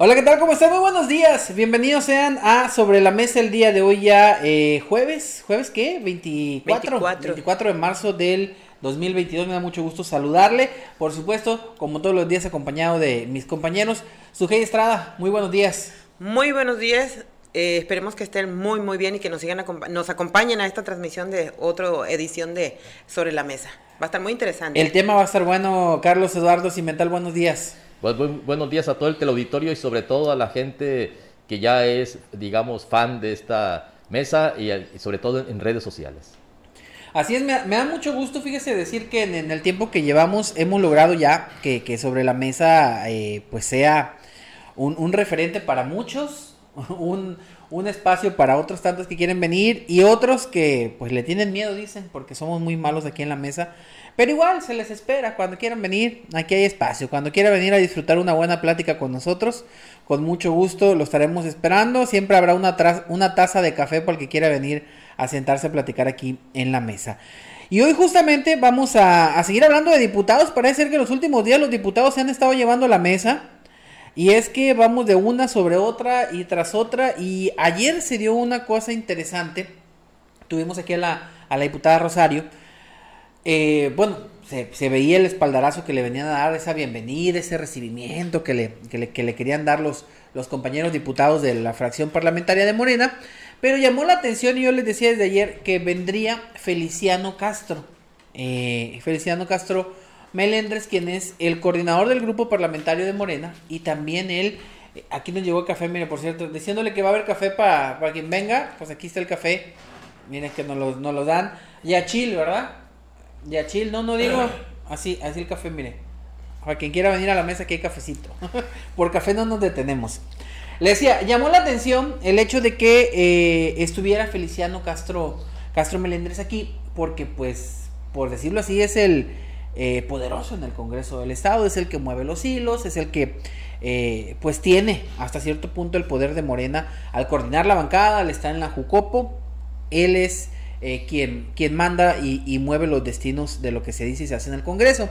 Hola, ¿qué tal? ¿Cómo están? Muy buenos días. Bienvenidos sean a Sobre la Mesa el día de hoy ya eh, jueves. ¿Jueves qué? 24. 24. de marzo del 2022. Me da mucho gusto saludarle. Por supuesto, como todos los días acompañado de mis compañeros. Sujei Estrada, muy buenos días. Muy buenos días. Eh, esperemos que estén muy, muy bien y que nos sigan nos acompañen a esta transmisión de otra edición de Sobre la Mesa. Va a estar muy interesante. El tema va a estar bueno. Carlos Eduardo Cimental, buenos días. Pues, buenos días a todo el teleauditorio y sobre todo a la gente que ya es, digamos, fan de esta mesa y, sobre todo en, redes sociales. Así es, me, da mucho gusto, fíjese, decir que en, el tiempo que llevamos hemos logrado ya que, sobre la mesa eh, pues sea un, referente para muchos, un, un, espacio para otros tantos que quieren venir y otros que pues le tienen miedo, dicen, porque somos muy malos aquí en la mesa. Pero igual se les espera cuando quieran venir, aquí hay espacio. Cuando quiera venir a disfrutar una buena plática con nosotros, con mucho gusto lo estaremos esperando. Siempre habrá una, taza de café para el que quiera venir a sentarse a platicar aquí en la mesa. Y hoy justamente vamos a, seguir hablando de diputados. Parece ser que los últimos días los diputados se han estado llevando a la mesa. Y es que vamos de una sobre otra y tras otra. Y ayer se dio una cosa interesante. Tuvimos aquí a la diputada Rosario eh, bueno, se, veía el espaldarazo que le venían a dar, esa bienvenida, ese recibimiento que le, le, querían dar los, los compañeros diputados de la fracción parlamentaria de Morena. Pero llamó la atención y yo les decía desde ayer que vendría Feliciano Castro. Eh, Feliciano Castro Melendres, quien es el coordinador del grupo parlamentario de Morena. Y también él, eh, aquí nos llegó el café, mire, por cierto, diciéndole que va a haber café para, quien venga. Pues aquí está el café. Miren que nos lo, lo dan. Ya chill, ¿verdad? Ya chill, no, no digo. Así, así el café, mire. Para quien quiera venir a la mesa, que hay cafecito. Por café no nos detenemos. Le decía, llamó la atención el hecho de que eh, estuviera Feliciano Castro, Castro Melendres aquí, porque pues, por decirlo así, es el eh, poderoso en el Congreso del Estado, es el que mueve los hilos, es el que eh, pues tiene hasta cierto punto el poder de Morena al coordinar la bancada, al estar en la Jucopo, él es eh, quien, manda y, mueve los destinos de lo que se dice y se hace en el Congreso.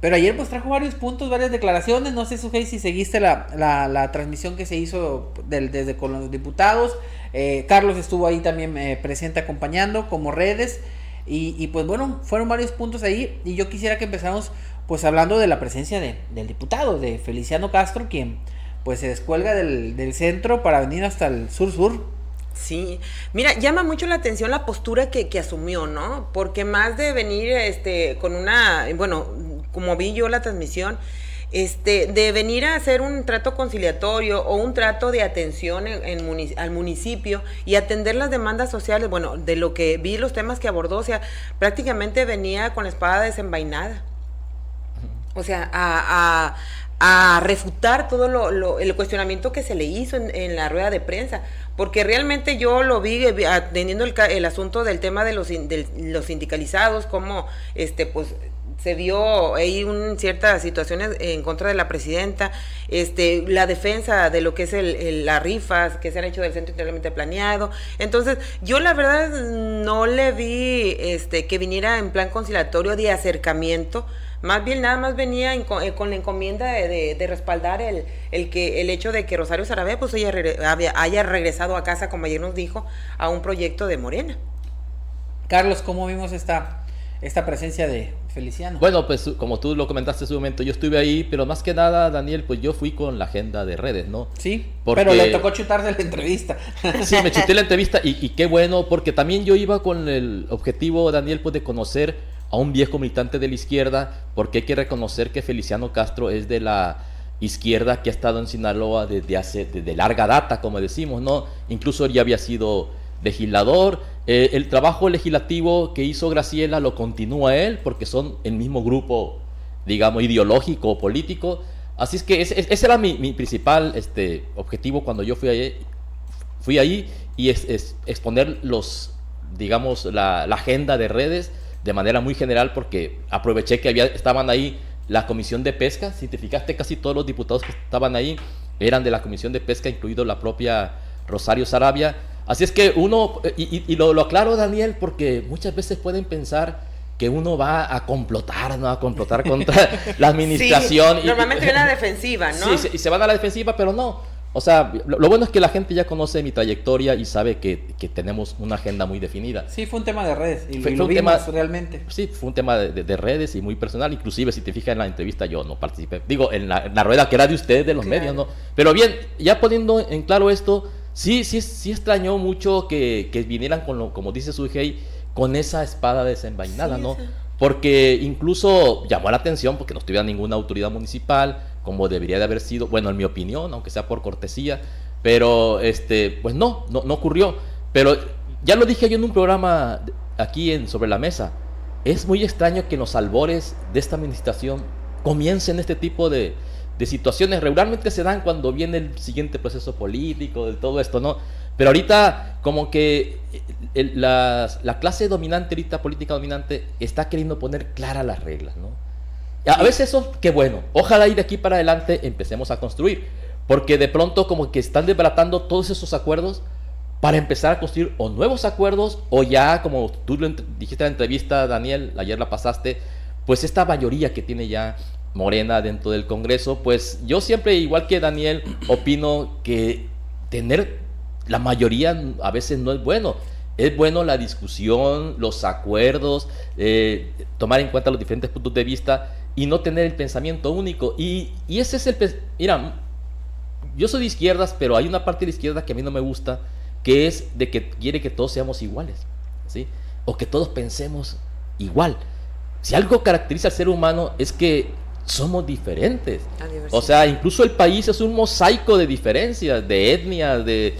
Pero ayer pues trajo varios puntos, varias declaraciones. No sé, Sujei, si seguiste la, la, transmisión que se hizo desde con los diputados. Eh, Carlos estuvo ahí también eh, presente acompañando como redes. Y, pues bueno, fueron varios puntos ahí. Y yo quisiera que empezáramos pues hablando de la presencia de, del diputado, de Feliciano Castro, quien pues se descuelga del, del centro para venir hasta el sur-sur Sí, mira, llama mucho la atención la postura que, asumió, ¿no? Porque más de venir este, con una, bueno, como vi yo la transmisión, este, de venir a hacer un trato conciliatorio o un trato de atención en, al municipio y atender las demandas sociales, bueno, de lo que vi los temas que abordó, o sea, prácticamente venía con la espada desenvainada. O sea, a, a refutar todo lo, el cuestionamiento que se le hizo en, la rueda de prensa, porque realmente yo lo vi eh, atendiendo el, el asunto del tema de los, los sindicalizados, como este pues se vio ahí un, ciertas situaciones en contra de la presidenta, este, la defensa de lo que es el, las rifas que se han hecho del centro integralmente planeado. Entonces, yo la verdad no le vi este, que viniera en plan conciliatorio de acercamiento más bien nada más venía eh, con la encomienda de, respaldar el, el, que, el hecho de que Rosario Sarabé pues haya, haya regresado a casa, como ayer nos dijo, a un proyecto de Morena. Carlos, ¿cómo vimos esta, esta presencia de Feliciano? Bueno, pues como tú lo comentaste en su momento, yo estuve ahí, pero más que nada, Daniel, pues yo fui con la agenda de redes, ¿no? Sí, pero le tocó chutarse la entrevista. Sí, me chuté la entrevista y, y, qué bueno, porque también yo iba con el objetivo, Daniel, pues de conocer a un viejo militante de la izquierda, porque hay que reconocer que Feliciano Castro es de la izquierda que ha estado en Sinaloa desde hace de larga data, como decimos, ¿no? Incluso ya había sido legislador. Eh, el trabajo legislativo que hizo Graciela lo continúa él, porque son el mismo grupo, digamos, ideológico o político. Así es que ese, era mi, principal este, objetivo cuando yo fui ahí, fui ahí y es, exponer los, digamos, la agenda de redes de manera muy general porque aproveché que había, estaban ahí la Comisión de Pesca, si te fijaste casi todos los diputados que estaban ahí eran de la Comisión de Pesca, incluido la propia Rosario Sarabia. Así es que uno, y, lo, aclaro Daniel, porque muchas veces pueden pensar que uno va a complotar, ¿no? A complotar contra la administración. Sí, normalmente viene a la defensiva, ¿no? Sí, y se van a la defensiva, pero no. O sea, lo, bueno es que la gente ya conoce mi trayectoria y sabe que, que tenemos una agenda muy definida. Sí, fue un tema de redes. Y, fue, un tema realmente. Sí, fue un tema de, redes y muy personal. Inclusive, si te fijas en la entrevista, yo no participé. Digo, en la, rueda que era de ustedes, de los medios, ¿no? Pero bien, ya poniendo en claro esto, sí, sí, sí extrañó mucho que, que vinieran con lo, como dice Sujei, con esa espada desenvainada, ¿no? Porque incluso llamó la atención porque no tuviera ninguna autoridad municipal, como debería de haber sido, bueno, en mi opinión, aunque sea por cortesía, pero este, pues no, no, no ocurrió. Pero ya lo dije yo en un programa aquí en Sobre la Mesa, es muy extraño que en los albores de esta administración comiencen este tipo de, de situaciones. Regularmente se dan cuando viene el siguiente proceso político, de todo esto, ¿no? Pero ahorita como que la, la, clase dominante, ahorita política dominante, está queriendo poner claras las reglas, ¿no? A veces eso, qué bueno. Ojalá ir de aquí para adelante empecemos a construir. Porque de pronto como que están desbaratando todos esos acuerdos para empezar a construir o nuevos acuerdos o ya, como tú dijiste en la entrevista, Daniel, ayer la pasaste, pues esta mayoría que tiene ya Morena dentro del Congreso, pues yo siempre, igual que Daniel, opino que tener la mayoría a veces no es bueno. Es bueno la discusión, los acuerdos, eh, tomar en cuenta los diferentes puntos de vista y no tener el pensamiento único. Y, y ese es el... Mira, yo soy de izquierdas, pero hay una parte de la izquierda que a mí no me gusta, que es de que quiere que todos seamos iguales, ¿sí? O que todos pensemos igual. Si algo caracteriza al ser humano es que somos diferentes. O sea, incluso el país es un mosaico de diferencias, de etnias, de,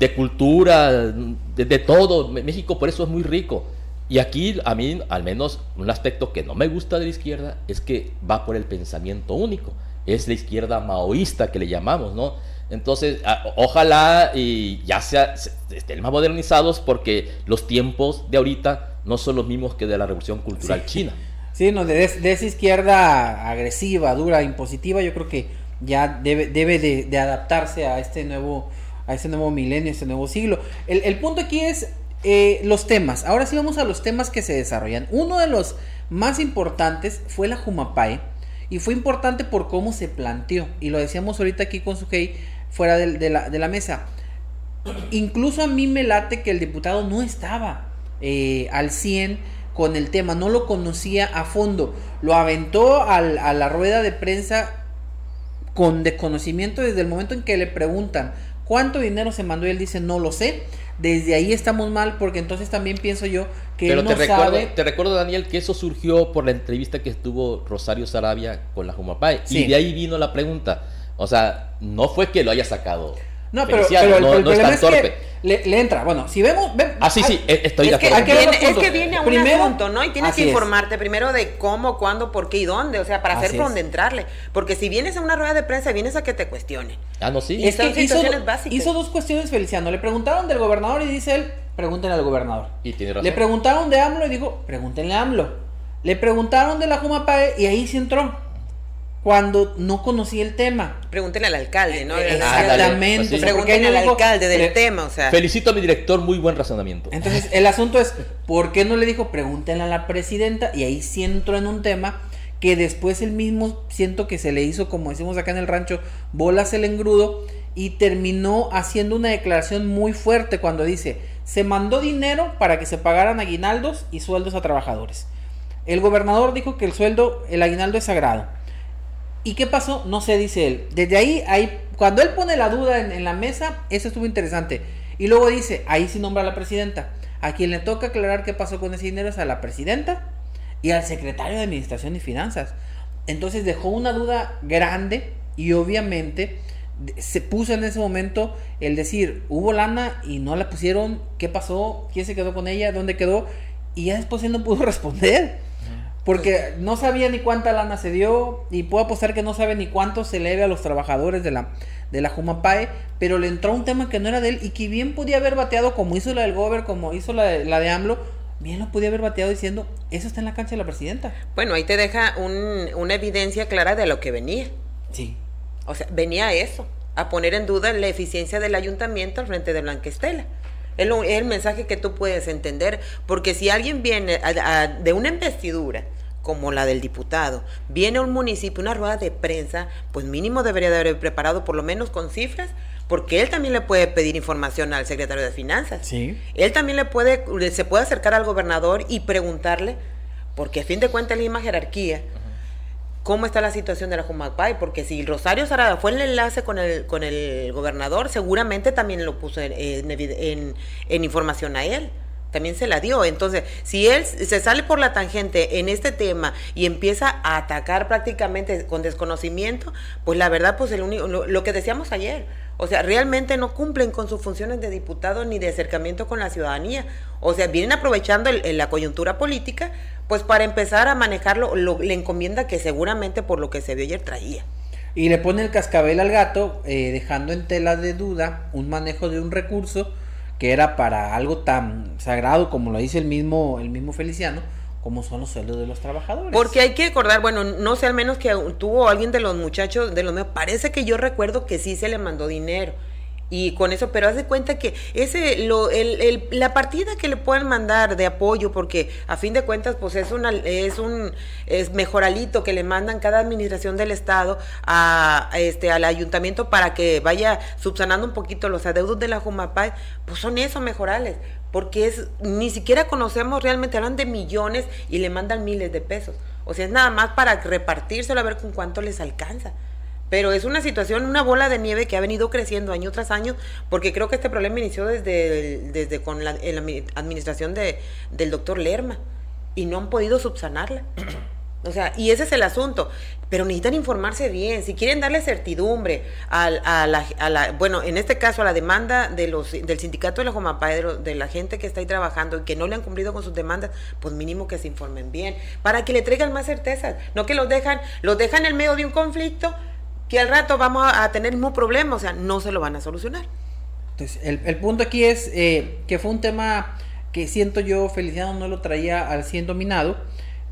de cultura, de, de todo. México por eso es muy rico. Y aquí a mí, al menos, un aspecto que no me gusta de la izquierda es que va por el pensamiento único. Es la izquierda maoísta que le llamamos, ¿no? Entonces, ojalá y ya sea, estén más modernizados porque los tiempos de ahorita no son los mismos que de la revolución cultural china. Sí, no, de, esa izquierda agresiva, dura, impositiva, yo creo que ya debe, debe de, adaptarse a este nuevo a este nuevo milenio, a este nuevo siglo. El, el punto aquí es eh, los temas. Ahora sí vamos a los temas que se desarrollan. Uno de los más importantes fue la Jumapae. Y fue importante por cómo se planteó. Y lo decíamos ahorita aquí con Sujei fuera de, la, mesa. Incluso a mí me late que el diputado no estaba eh, al 100 con el tema. No lo conocía a fondo. Lo aventó a la rueda de prensa con desconocimiento desde el momento en que le preguntan cuánto dinero se mandó y él dice no lo sé desde ahí estamos mal porque entonces también pienso yo que Pero te recuerdo, te recuerdo Daniel que eso surgió por la entrevista que estuvo Rosario Sarabia con la Jumapay. Y de ahí vino la pregunta. O sea, no fue que lo haya sacado no, pero, pero no, el, problema es, que le, entra. Bueno, si vemos. ah, sí, sí, e, estoy de acuerdo. Que viene, es que viene a un primero, asunto, ¿no? Y tienes que informarte primero de cómo, cuándo, por qué y dónde. O sea, para hacer por dónde entrarle. Porque si vienes a una rueda de prensa, vienes a que te cuestionen. Ah, no, sí. Y es que hizo, hizo dos cuestiones Feliciano. Le preguntaron del gobernador y dice él, pregúntenle al gobernador. Y tiene razón. Le preguntaron de AMLO y dijo, pregúntenle a AMLO. Le preguntaron de la Jumapae y ahí sí entró cuando no conocía el tema. Pregúntenle al alcalde, ¿no? Exactamente. Pues Pregúntenle al alcalde del tema, o sea. Felicito a mi director, muy buen razonamiento. Entonces, el asunto es, ¿por qué no le dijo pregúntenle a la presidenta? Y ahí sí entró en un tema que después él mismo siento que se le hizo, como decimos acá en el rancho, bolas el engrudo y terminó haciendo una declaración muy fuerte cuando dice, se mandó dinero para que se pagaran aguinaldos y sueldos a trabajadores. El gobernador dijo que el sueldo, el aguinaldo es sagrado ¿Y qué pasó? No sé, dice él. Desde ahí, ahí cuando él pone la duda en, la mesa, eso estuvo interesante. Y luego dice, ahí sí nombra a la presidenta. A quien le toca aclarar qué pasó con ese dinero es a la presidenta y al secretario de Administración y Finanzas. Entonces dejó una duda grande y obviamente se puso en ese momento el decir, hubo lana y no la pusieron, ¿qué pasó? ¿Quién se quedó con ella? ¿Dónde quedó? Y ya después él no pudo responder. Porque no sabía ni cuánta lana se dio y puedo apostar que no sabe ni cuánto se le debe a los trabajadores de la, de la Jumapae, pero le entró un tema que no era de él y que bien podía haber bateado como hizo la del Gober, como hizo la de, la de AMLO, bien lo podía haber bateado diciendo, eso está en la cancha de la presidenta. Bueno, ahí te deja un, una evidencia clara de lo que venía. Sí. O sea, venía eso, a poner en duda la eficiencia del ayuntamiento al frente de Blanquestela. Es, lo- es el mensaje que tú puedes entender, porque si alguien viene a- a- de una investidura como la del diputado, viene a un municipio, una rueda de prensa, pues mínimo debería de haber preparado por lo menos con cifras, porque él también le puede pedir información al secretario de Finanzas. Sí. Él también le puede, se puede acercar al gobernador y preguntarle, porque a fin de cuentas es la misma jerarquía, cómo está la situación de la Jumapay, porque si Rosario Sarada fue el enlace con el, con el gobernador, seguramente también lo puso en, en evid- en- en información a él. También se la dio. Entonces, si él se sale por la tangente en este tema y empieza a atacar prácticamente con desconocimiento, pues la verdad, pues el único, lo, que decíamos ayer, o sea, realmente no cumplen con sus funciones de diputado ni de acercamiento con la ciudadanía. O sea, vienen aprovechando el- la coyuntura política, pues para empezar a manejarlo, lo, encomienda que seguramente por lo que se vio ayer traía. Y le pone el cascabel al gato, eh, dejando en tela de duda un manejo de un recurso que era para algo tan sagrado como lo dice el mismo, el mismo Feliciano, como son los sueldos de los trabajadores. Porque hay que recordar, bueno, no sé, al menos que tuvo alguien de los muchachos, de los parece que yo recuerdo que sí se le mandó dinero. Y con eso, pero haz de cuenta que ese, lo, el, el- la partida que le pueden mandar de apoyo, porque a fin de cuentas, pues es una, es un es mejoralito que le mandan cada administración del estado a, este al ayuntamiento para que vaya subsanando un poquito los adeudos de la Jumapay, pues son esos mejorales porque es ni siquiera conocemos realmente, hablan de millones y le mandan miles de pesos. O sea, es nada más para repartírselo a ver con cuánto les alcanza. Pero es una situación, una bola de nieve que ha venido creciendo año tras año, porque creo que este problema inició desde, desde con la, administración de, del doctor Lerma y no han podido subsanarla. O sea, y ese es el asunto. Pero necesitan informarse bien. Si quieren darle certidumbre al- a, la, a la- bueno, en este caso a la demanda de los, del sindicato de la Jomapá, de, de la gente que está ahí trabajando y que no le han cumplido con sus demandas, pues mínimo que se informen bien, para que le traigan más certezas. No que los dejan, los dejan en medio de un conflicto que al rato vamos a, tener mismo problema. O sea, no se lo van a solucionar. Entonces, el, el punto aquí es eh, que fue un tema que siento yo, Feliciano no lo traía al 100 dominado,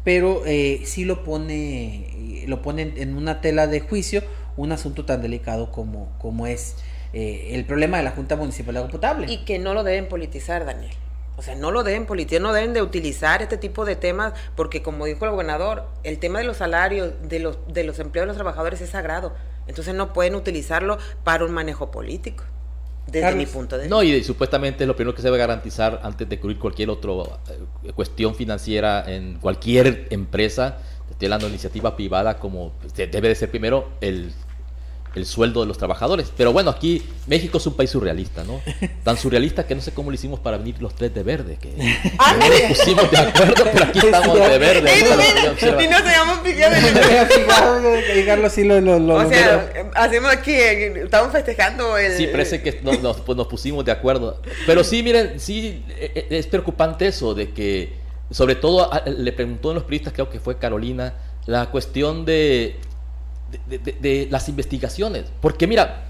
pero eh, sí lo pone, lo pone en- en una tela de juicio un asunto tan delicado como, como es eh, el problema de la Junta Municipal de Agua Potable. Y que no lo deben politizar, Daniel. O sea, no lo deben politizar, no deben de utilizar este tipo de temas, porque como dijo el gobernador, el tema de los salarios de los, de los empleos de los trabajadores es sagrado. Entonces no pueden utilizarlo para un manejo político, desde Carlos. mi punto de vista. No, y supuestamente es lo primero que se debe garantizar antes de cubrir cualquier otra cuestión financiera en cualquier empresa, estoy hablando de iniciativa privada, como pues, de- debe de ser primero el, el sueldo de los trabajadores. Pero bueno, aquí México es un país surrealista, ¿no? Tan surrealista que no sé cómo lo hicimos para venir los tres de verde, que Ah, no nos pusimos de acuerdo, pero aquí estamos de verde. Observa. y nos habíamos fijado que Carlos sí lo, lo- lo- O sea, hacemos aquí, estamos festejando el... Sí, parece que nos, nos- pues nos pusimos de acuerdo. Pero sí, miren, sí, eh, eh, es preocupante eso de que, sobre todo, le preguntó a los periodistas, creo que fue Carolina, la cuestión de, de, de- de las investigaciones. Porque mira,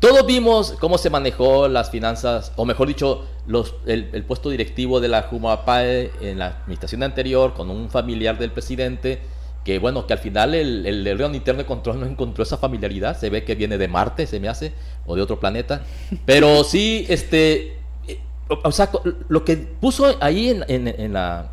todos vimos cómo se manejó las finanzas, o mejor dicho, los, el, el puesto directivo de la Jumapae en la administración anterior con un familiar del presidente, que bueno, que al final el, el órgano interno de control no encontró esa familiaridad, se ve que viene de Marte, se me hace, o de otro planeta, pero sí, este, eh, o, sea, lo que puso ahí en, en- en la,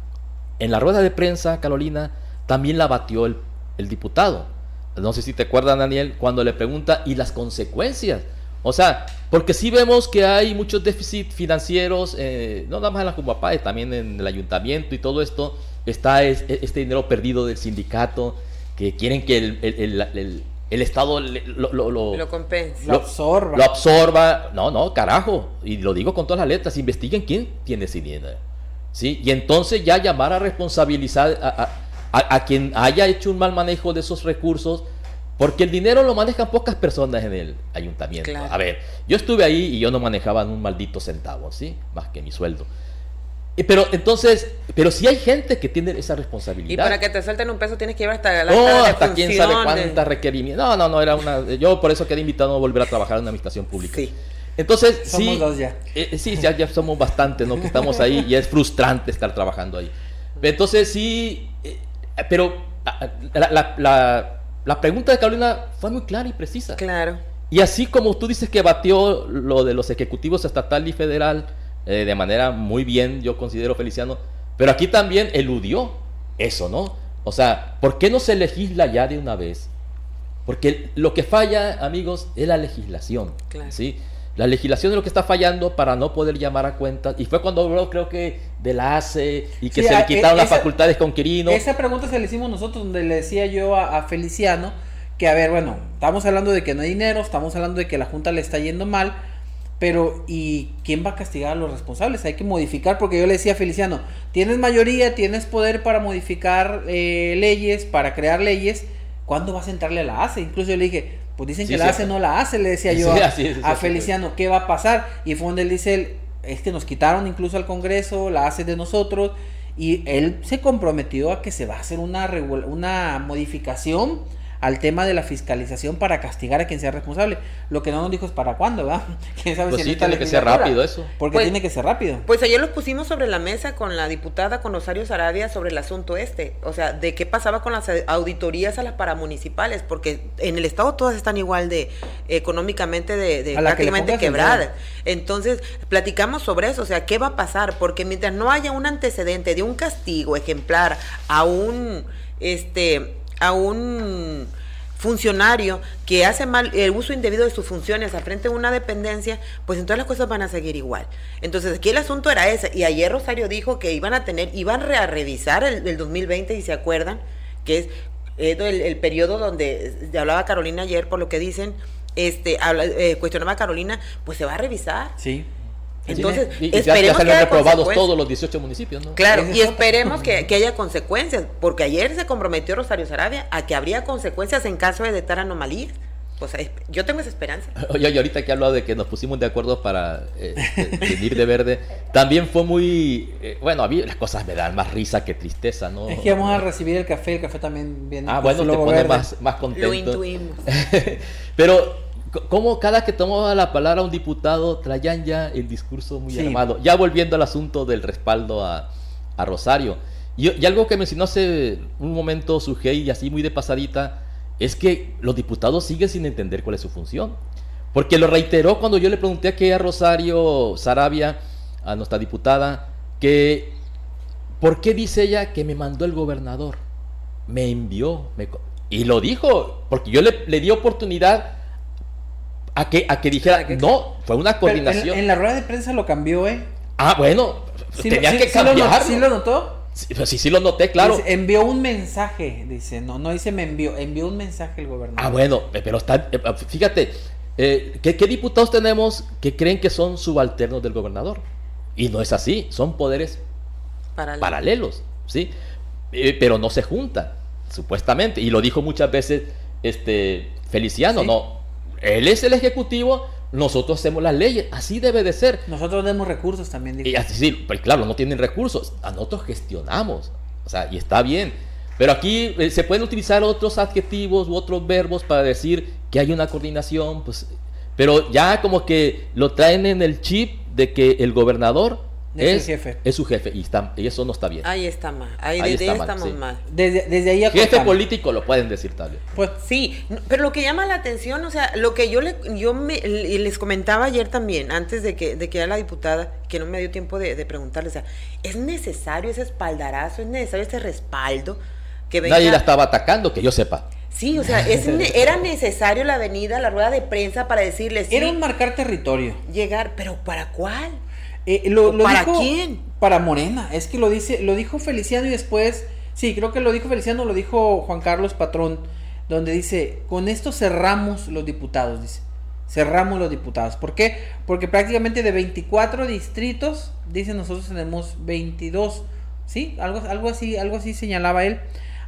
en la rueda de prensa, Carolina, también la batió el, el diputado. No sé si te acuerdas, Daniel, cuando le pregunta y las consecuencias. O sea, porque sí vemos que hay muchos déficits financieros, eh, no nada más en la Jumapae, también en el ayuntamiento y todo esto. Está es- este dinero perdido del sindicato, que quieren que el, el- el- el- el Estado le- lo, lo- lo- Lo compensa. Lo absorba. lo absorba. No, no, carajo. Y lo digo con todas las letras. Investiguen quién tiene ese dinero. ¿Sí? Y entonces ya llamar a responsabilizar a, a- a- a quien haya hecho un mal manejo de esos recursos. Porque el dinero lo manejan pocas personas en el ayuntamiento. Claro. A ver, yo estuve ahí y yo no manejaba un maldito centavo, ¿sí? Más que mi sueldo. Y Pero entonces, pero sí hay gente que tiene esa responsabilidad. Y para que te suelten un peso tienes que llevar hasta la No, hasta quién sabe cuántas requerimientos. No, no, no, era una. Yo por eso quedé invitado a volver a trabajar en una administración pública. Sí. Entonces, Somos sí. dos ya. eh, eh, sí, ya, ya somos bastantes, ¿no? Que estamos ahí y es frustrante estar trabajando ahí. Entonces, sí. Eh, pero ah, la, la- la- la pregunta de Carolina fue muy clara y precisa. Claro. Y así como tú dices que batió lo de los ejecutivos estatal y federal eh, de manera muy bien, yo considero Feliciano, pero aquí también eludió eso, ¿no? O sea, ¿por qué no se legisla ya de una vez? Porque lo que falla, amigos, es la legislación. ¿sí? La legislación es lo que está fallando para no poder llamar a cuentas. Y fue cuando habló, creo que, de la ACE y que se le quitaron las facultades con Quirino. Esa pregunta se le hicimos nosotros, donde le decía yo a, Feliciano que, a ver, bueno, estamos hablando de que no hay dinero, estamos hablando de que la Junta le está yendo mal, pero ¿y quién va a castigar a los responsables? Hay que modificar, porque yo le decía a Feliciano, tienes mayoría, tienes poder para modificar eh, leyes, para crear leyes ¿cuándo vas a entrarle a la ACE? Incluso yo le dije, pues dicen que la ACE no la hace, le decía yo a, Feliciano, ¿qué va a pasar? Y fue donde él dice, es que nos quitaron incluso al Congreso, la ACE de nosotros, y él se comprometió a que se va a hacer una, una modificación al tema de la fiscalización para castigar a quien sea responsable. Lo que no nos dijo es para cuándo, ¿verdad? ¿Quién sabe pues sí, tiene que ser rápido eso. Porque pues tiene que ser rápido. Pues ayer lo pusimos sobre la mesa con la diputada, con Rosario Sarabia, sobre el asunto este. O sea, de qué pasaba con las auditorías a las paramunicipales, porque en el Estado todas están igual de económicamente de, prácticamente quebradas. Entonces, platicamos sobre eso, o sea, ¿qué va a pasar? Porque mientras no haya un antecedente de un castigo ejemplar a un, este, a un funcionario que hace mal el uso indebido de sus funciones a frente de una dependencia, pues entonces las cosas van a seguir igual. Entonces aquí el asunto era ese. Y ayer Rosario dijo que iban a tener, iban a revisar el, 2020, y se acuerdan, que es el, periodo donde hablaba Carolina ayer, por lo que dicen, este, eh, cuestionaba a Carolina, pues se va a revisar. Sí. Entonces, y, esperemos ya, ya reprobados todos los 18 municipios, ¿no? Claro, y esperemos que, haya consecuencias, porque ayer se comprometió Rosario Sarabia a que habría consecuencias en caso de detectar anomalías. Pues yo tengo esa esperanza. Oye, y ahorita que he hablado de que nos pusimos de acuerdo para eh, venir de verde, también fue muy. Eh, bueno, a mí las cosas me dan más risa que tristeza, ¿no? Es que vamos a recibir el café, el café también viene. Ah, bueno, te pone más, más contento. Lo intuimos. Pero como cada que tomaba la palabra un diputado traían ya el discurso muy armado? Ya volviendo al asunto del respaldo a, Rosario. Y, algo que mencionó hace un momento Sujei y así muy de pasadita, es que los diputados siguen sin entender cuál es su función. Porque lo reiteró cuando yo le pregunté aquí a Rosario Sarabia, a nuestra diputada, que ¿por qué dice ella que me mandó el gobernador? Me envió. y lo dijo, porque yo le, le di oportunidad a que, a que dijera, no, fue una coordinación. En, la rueda de prensa lo cambió, ¿eh? Ah, bueno, tenía que cambiar. ¿Sí lo notó? Sí, sí, lo noté, claro. envió un mensaje, dice, no, no dice me envió, envió un mensaje el gobernador. Ah, bueno, pero está, eh, fíjate, eh, ¿qué, diputados tenemos que creen que son subalternos del gobernador? Y no es así, son poderes paralelos, ¿sí? Eh, pero no se juntan, supuestamente. Y lo dijo muchas veces este Feliciano, no, él es el ejecutivo, nosotros hacemos las leyes, así debe de ser. Nosotros demos recursos también. Y así, sí, pues claro, no tienen recursos, a nosotros gestionamos, o sea, y está bien. Pero aquí eh, se pueden utilizar otros adjetivos u otros verbos para decir que hay una coordinación, pues, pero ya como que lo traen en el chip de que el gobernador es, jefe. Es su jefe y, está, y eso no está bien. Ahí está mal. Ahí, desde ahí estamos mal. Desde, desde ahí Jefe político lo pueden decir tal vez. Pues sí, pero lo que llama la atención, o sea, lo que yo le, yo me, les comentaba ayer también, antes de que, de que era la diputada, que no me dio tiempo de, de preguntarle, o sea, ¿es necesario ese espaldarazo? ¿Es necesario ese respaldo? Que Nadie la estaba atacando, que yo sepa. Sí, o sea, es, era necesario la avenida, la rueda de prensa para decirles. Era un marcar territorio. Llegar, pero ¿para cuál? Eh, lo, ¿Para quién? Para Morena. Es que lo dice, lo dijo Feliciano y después, sí, creo que lo dijo Feliciano, lo dijo Juan Carlos Patrón, donde dice, con esto cerramos los diputados, dice. Cerramos los diputados. ¿Por qué? Porque prácticamente de 24 distritos, dice nosotros tenemos 22. ¿Sí? Algo, algo así, algo así señalaba él.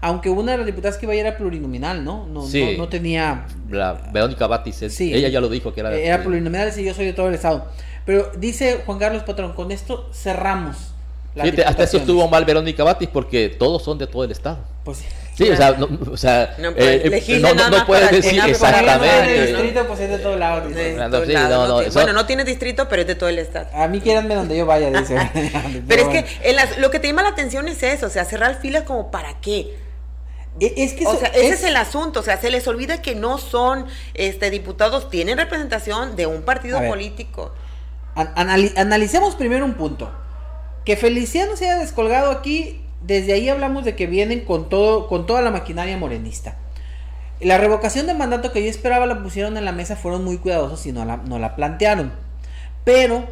Aunque una de las diputadas que iba a ir era plurinominal, ¿no? No, no, tenía. La Verónica Batis, sí, ella ya lo dijo que era. Era plurinominal, y yo soy de todo el estado. Pero dice Juan Carlos Patrón, con esto cerramos. La hasta eso estuvo mal Verónica Batis porque todos son de todo el estado. Pues sí. Sí, o sea, no, o sea, no, eh, eh no, no puedes decir exactamente. distrito, pues es de todo lado. bueno, no tiene distrito, pero es de todo el estado. A mí quédanme donde yo vaya, dice. pero es que en lo que te llama la atención es eso, o sea, cerrar filas como para qué. E, es que o sea, ese es el asunto, o sea, se les olvida que no son este diputados, tienen representación de un partido político. analicemos primero un punto. Que Feliciano se haya descolgado aquí, desde ahí hablamos de que vienen con, todo, con toda la maquinaria morenista. La revocación de mandato que yo esperaba la pusieron en la mesa, fueron muy cuidadosos y no la, no la plantearon. Pero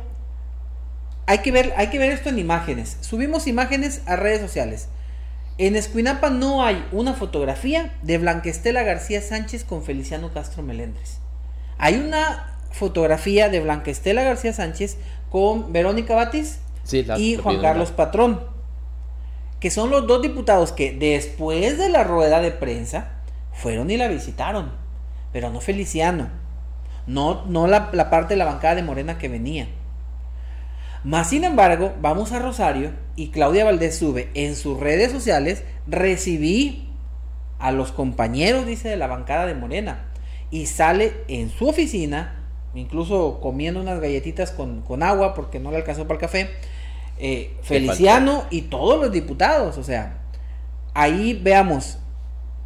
hay que, ver, hay que ver esto en imágenes. Subimos imágenes a redes sociales. En Escuinapa no hay una fotografía de Blanquestela García Sánchez con Feliciano Castro Melendres. Hay una fotografía de Blanquestela García Sánchez con Verónica Batis y Juan Carlos Patrón, que son los dos diputados que después de la rueda de prensa fueron y la visitaron, pero no Feliciano, no, no la, la parte de la bancada de Morena que venía. Más sin embargo, vamos a Rosario y Claudia Valdés sube en sus redes sociales, recibí a los compañeros, dice, de la bancada de Morena. Y sale en su oficina, incluso comiendo unas galletitas con, agua porque no le alcanzó para el café, eh, Feliciano y todos los diputados. O sea, ahí veamos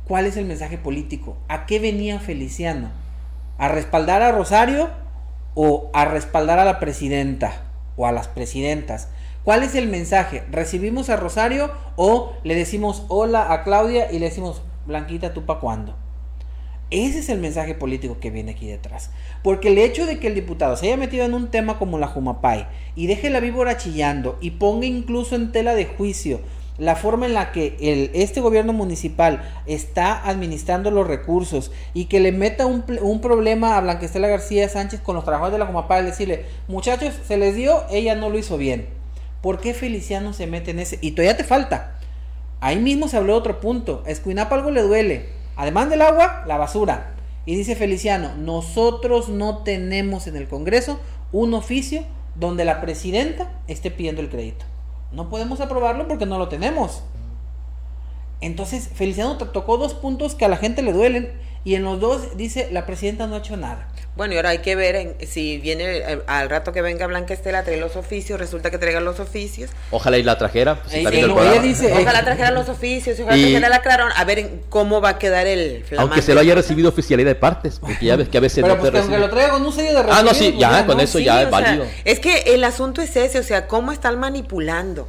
cuál es el mensaje político. ¿A qué venía Feliciano? ¿A respaldar a Rosario o a respaldar a la presidenta o a las presidentas? ¿Cuál es el mensaje? ¿Recibimos a Rosario o le decimos hola a Claudia y le decimos, Blanquita, ¿tú para cuándo? Ese es el mensaje político que viene aquí detrás. Porque el hecho de que el diputado se haya metido en un tema como la Jumapay y deje la víbora chillando y ponga incluso en tela de juicio la forma en la que el, este gobierno municipal está administrando los recursos y que le meta un, un problema a Blanquestela García Sánchez con los trabajadores de la Jumapay, decirle, muchachos, se les dio, ella no lo hizo bien. ¿Por qué Feliciano se mete en ese? Y todavía te falta. Ahí mismo se habló de otro punto. A Escuinapa algo le duele. Además del agua, la basura. Y dice Feliciano, nosotros no tenemos en el Congreso un oficio donde la presidenta esté pidiendo el crédito. No podemos aprobarlo porque no lo tenemos. Entonces, Feliciano tocó dos puntos que a la gente le duelen y en los dos dice, la presidenta no ha hecho nada. Bueno, y ahora hay que ver si viene eh, al rato que venga Blanca Estela, trae los oficios, resulta que traiga los oficios. Ojalá y la trajera. Pues, ojalá trajera los oficios, ojalá trajera la clarón, a ver cómo va a quedar el flamante. Aunque se lo haya recibido oficialidad de partes, porque ya ves que a veces Pero no pues te aunque lo traiga con un sello de Ah, no, sí, ya, con eso ya es válido. es que el asunto es ese, o sea, cómo están manipulando.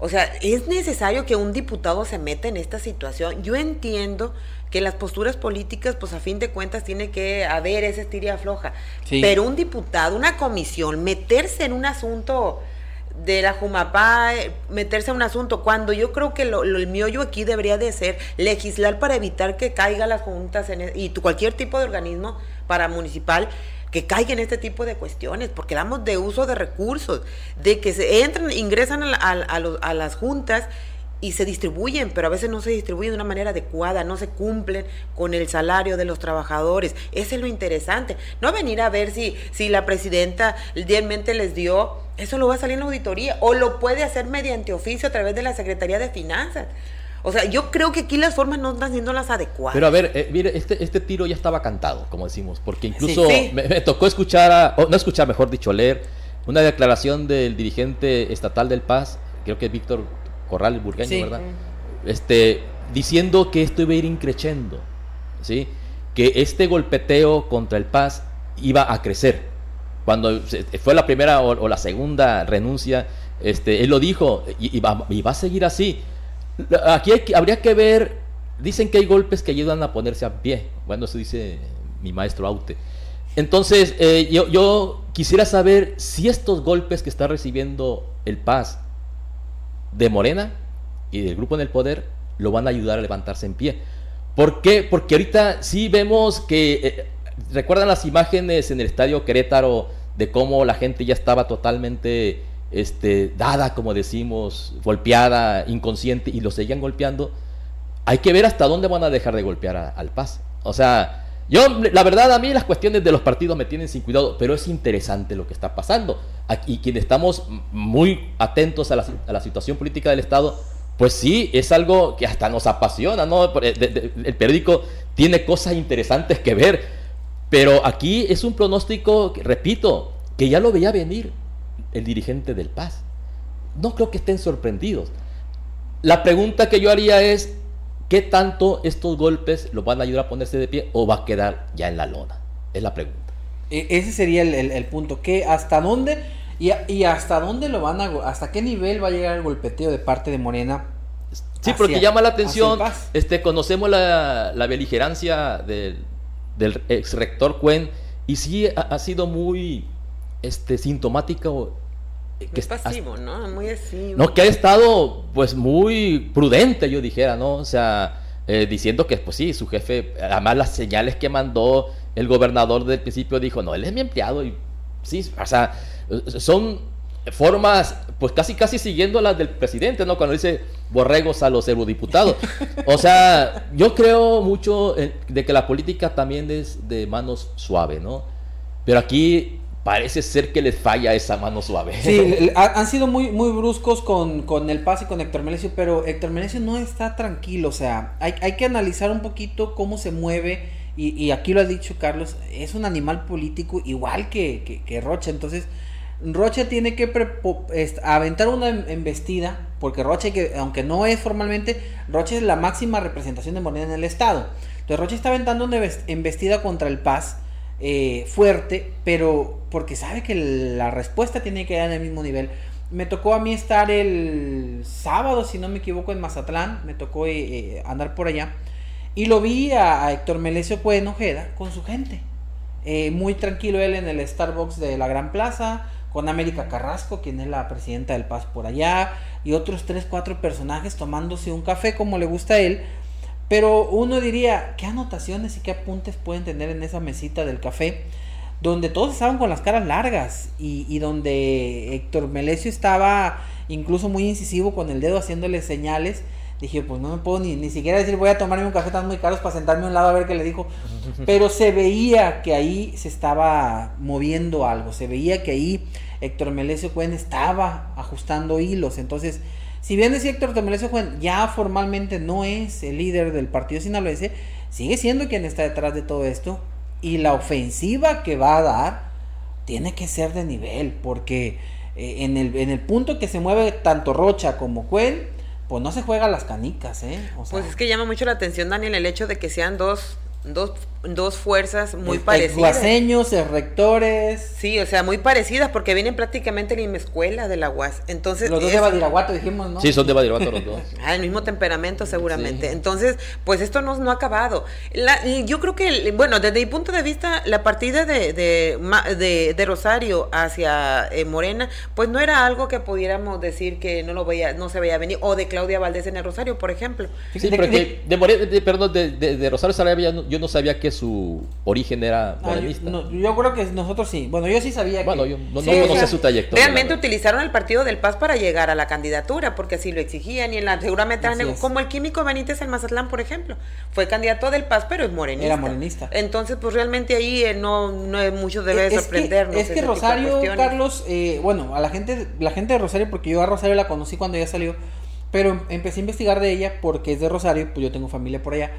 O sea, es necesario que un diputado se meta en esta situación. Yo entiendo que las posturas políticas, pues a fin de cuentas tiene que haber esa estiria floja. Pero un diputado, una comisión, meterse en un asunto de la Jumapá, meterse en un asunto, cuando yo creo que lo, el miollo aquí debería de ser legislar para evitar que caiga las juntas en, e, y cualquier tipo de organismo para municipal que caiga en este tipo de cuestiones, porque damos de uso de recursos, de que se entran, ingresan a, a las juntas y se distribuyen, pero a veces no se distribuyen de una manera adecuada, no se cumplen con el salario de los trabajadores. Eso es lo interesante. No venir a ver si, si la presidenta realmente les dio, eso lo va a salir en la auditoría, o lo puede hacer mediante oficio a través de la Secretaría de Finanzas. O sea, yo creo que aquí las formas no están siendo las adecuadas. Pero a ver, eh, mire, este, este tiro ya estaba cantado, como decimos, porque incluso Me, tocó escuchar, a, no escuchar, mejor dicho, leer una declaración del dirigente estatal del Paz, creo que es Víctor Corral Burgueño, ¿verdad? Este, diciendo que esto iba a ir increciendo, ¿sí? Que este golpeteo contra el Paz iba a crecer. Cuando fue la primera o, la segunda renuncia, este, él lo dijo y, va, a seguir así. Aquí habría que ver, dicen que hay golpes que ayudan a ponerse a pie. Bueno, eso dice mi maestro Aute. Entonces, eh, yo, yo, quisiera saber si estos golpes que está recibiendo el Paz de Morena y del grupo en el poder lo van a ayudar a levantarse en pie. ¿Por qué? Porque ahorita sí vemos que, eh, ¿recuerdan las imágenes en el estadio Querétaro de cómo la gente ya estaba totalmente este, dada, como decimos, golpeada, inconsciente, y lo seguían golpeando? Hay que ver hasta dónde van a dejar de golpear al Paz. O sea, yo, la verdad, a mí las cuestiones de los partidos me tienen sin cuidado, pero es interesante lo que está pasando. Y quienes estamos muy atentos a la, situación política del Estado, pues sí, es algo que hasta nos apasiona, ¿no? Eh, el periódico tiene cosas interesantes que ver, pero aquí es un pronóstico, repito, que ya lo veía venir el dirigente del Paz. No creo que estén sorprendidos. La pregunta que yo haría es, ¿Qué tanto estos golpes lo van a ayudar a ponerse de pie o va a quedar ya en la lona? Es la pregunta. E- ese sería el, el- el punto. que ¿Hasta dónde? Y, y hasta dónde lo van a... ¿Hasta qué nivel va a llegar el golpeteo de parte de Morena? Sí, hacia- porque llama la atención, este, conocemos la, la beligerancia del, del ex rector Cuen y sí ha, ha sido muy este, sintomático. Que es- pasivo, ¿no? Muy así. no, que ha estado pues muy prudente, yo dijera, ¿no? O sea, eh, diciendo que pues sí, su jefe, además las señales que mandó el gobernador del principio dijo, no, él es mi empleado y sí, o sea, son formas pues casi casi siguiendo las del presidente, ¿no? Cuando dice borregos a los eurodiputados. O sea, yo creo mucho en- de que la política también es de manos suave, ¿no? Pero aquí parece ser que les falla esa mano suave. Sí, han sido muy, muy bruscos con, con el Paz y con Héctor Melesio, pero Héctor Melesio no está tranquilo, o sea, hay, hay que analizar un poquito cómo se mueve, y, y aquí lo ha dicho Carlos, es un animal político igual que, que, que Rocha, entonces Rocha tiene que aventar una em- embestida, porque Rocha, que, aunque no es formalmente, Rocha es la máxima representación de Morena en el Estado, entonces Rocha está aventando una embes- embestida contra el Paz, eh, fuerte, pero porque sabe que la respuesta tiene que dar en el mismo nivel. Me tocó a mí estar el sábado, si no me equivoco, en Mazatlán, me tocó eh, eh, andar por allá, y lo vi a, Héctor Melesio Cuen Ojeda con su gente. Muy tranquilo él en el Starbucks de la Gran Plaza, con América Carrasco, quien es la presidenta del Paz por allá, y otros tres, cuatro personajes tomándose un café como le gusta a él. Pero uno diría, ¿qué anotaciones y qué apuntes pueden tener en esa mesita del café? Donde todos estaban con las caras largas y, y donde Héctor Melesio estaba incluso muy incisivo con el dedo haciéndole señales. Dije, pues no me puedo ni, ni siquiera decir voy a tomarme un café tan muy caros para sentarme a un lado a ver qué le dijo. Pero se veía que ahí se estaba moviendo algo, se veía que ahí Héctor Melesio Cuen estaba ajustando hilos. Entonces, si bien decía Héctor Melesio Cuen ya formalmente no es el líder del partido sinaloense, sigue siendo quien está detrás de todo esto. Y la ofensiva que va a dar tiene que ser de nivel, porque eh, en, el, en el punto que se mueve tanto Rocha como Cuen, pues no se juega las canicas, ¿eh? Pues es que llama mucho la atención, Daniel, el hecho de que sean dos, dos, dos fuerzas muy parecidas. exguaseños, ex rectores, Sí, o sea, muy parecidas porque vienen prácticamente en la misma escuela de la UAS. Entonces, los dos es- de Badiraguato dijimos, ¿no? Sí, son de Badiraguato los dos. Ah, el mismo temperamento seguramente. Sí. Entonces, pues esto no, no ha acabado. La- yo creo que, bueno, desde mi punto de vista, la partida de, de, Ma- de- de Rosario hacia eh, Morena, pues no era algo que pudiéramos decir que no lo veía, no se veía venir, o de Claudia Valdés en el Rosario, por ejemplo. Sí, De- pero de- que de, More- de- perdón, de, de- de Rosario Sarabia no, yo no sabía que su origen era Ah, yo, morenista. no, yo creo que nosotros sí. Bueno, yo sí sabía Bueno, que... yo no, Sí, no o conocía sea, su trayectoria. Realmente utilizaron el partido del Paz para llegar a la candidatura, porque así lo exigían y en la, seguramente eran es. como el químico Benítez en Mazatlán, por ejemplo, fue candidato del Paz, pero es morenista. Era morenista. Entonces, pues realmente ahí eh, no, no es mucho debe Es que- sorprendernos. Es que, tipo de Rosario. Carlos, eh, bueno, a la gente, la gente de Rosario, porque yo a Rosario la conocí cuando ya salió, pero em- empecé a investigar de ella porque es de Rosario, pues yo tengo familia por allá.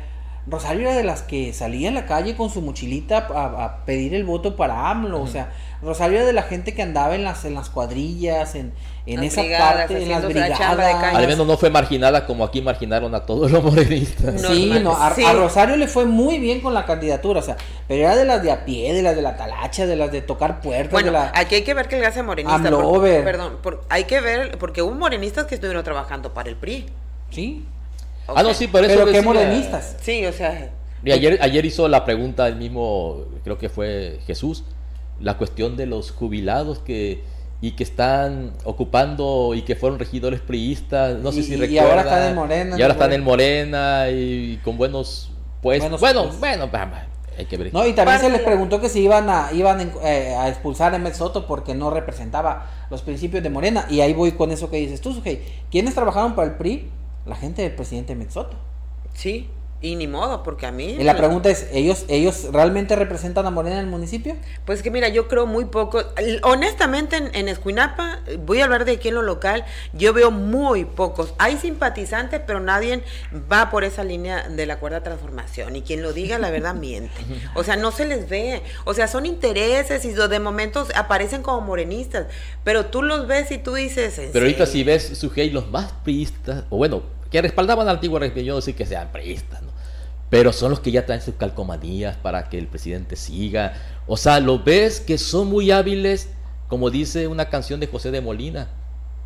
Rosario era de las que salía a la calle con su mochilita a, a pedir el voto para AMLO, o sea, Rosario era de la gente que andaba en las, en las cuadrillas, en, en Las esa brigadas, parte, en las la brigadas. calle. Al menos no fue marginada como aquí marginaron a todos los morenistas. No, sí, no, a, Sí. a Rosario le fue muy bien con la candidatura, o sea, pero era de las de a pie, de las de la talacha, de las de tocar puertas, Bueno, de la... aquí hay que ver que el gas es morenista. AMLO porque- over. perdón, por- hay que ver, porque hubo morenistas que estuvieron trabajando para el PRI. Sí, O Ah, no, sí, por eso pero decía- morenistas. Sí, o sea, Y ayer, ayer hizo la pregunta el mismo, creo que fue Jesús, la cuestión de los jubilados que y que están ocupando y que fueron regidores priistas, no sé Y- si y recuerdan. ahora están en Morena, Y ahora están en Morena y con buenos pues Buenos bueno, puestos. bueno, va, hay que ver. No, y también se les preguntó que si iban a iban en- eh, a expulsar a Emet Soto porque no representaba los principios de Morena. Y ahí voy con eso que dices tú, Sujei. ¿Quiénes trabajaron para el PRI? La gente del presidente Emet Soto. sí, y ni modo, porque a mí... Y la pregunta es, ¿ellos, ¿ellos realmente representan a Morena en el municipio? Pues que mira, yo creo muy poco. Honestamente, en, en Escuinapa, voy a hablar de aquí en lo local, yo veo muy pocos. Hay simpatizantes, pero nadie va por esa línea de la cuerda transformación. Y quien lo diga, la verdad, miente. O sea, no se les ve. O sea, son intereses y de momentos aparecen como morenistas. Pero tú los ves y tú dices. ¿en Pero ahorita si ves Sujei los más priistas, o bueno, que respaldaban al antiguo régimen, yo no sé que sean priistas, ¿no? pero son los que ya traen sus calcomanías para que el presidente siga. O sea, lo ves que son muy hábiles, como dice una canción de José de Molina.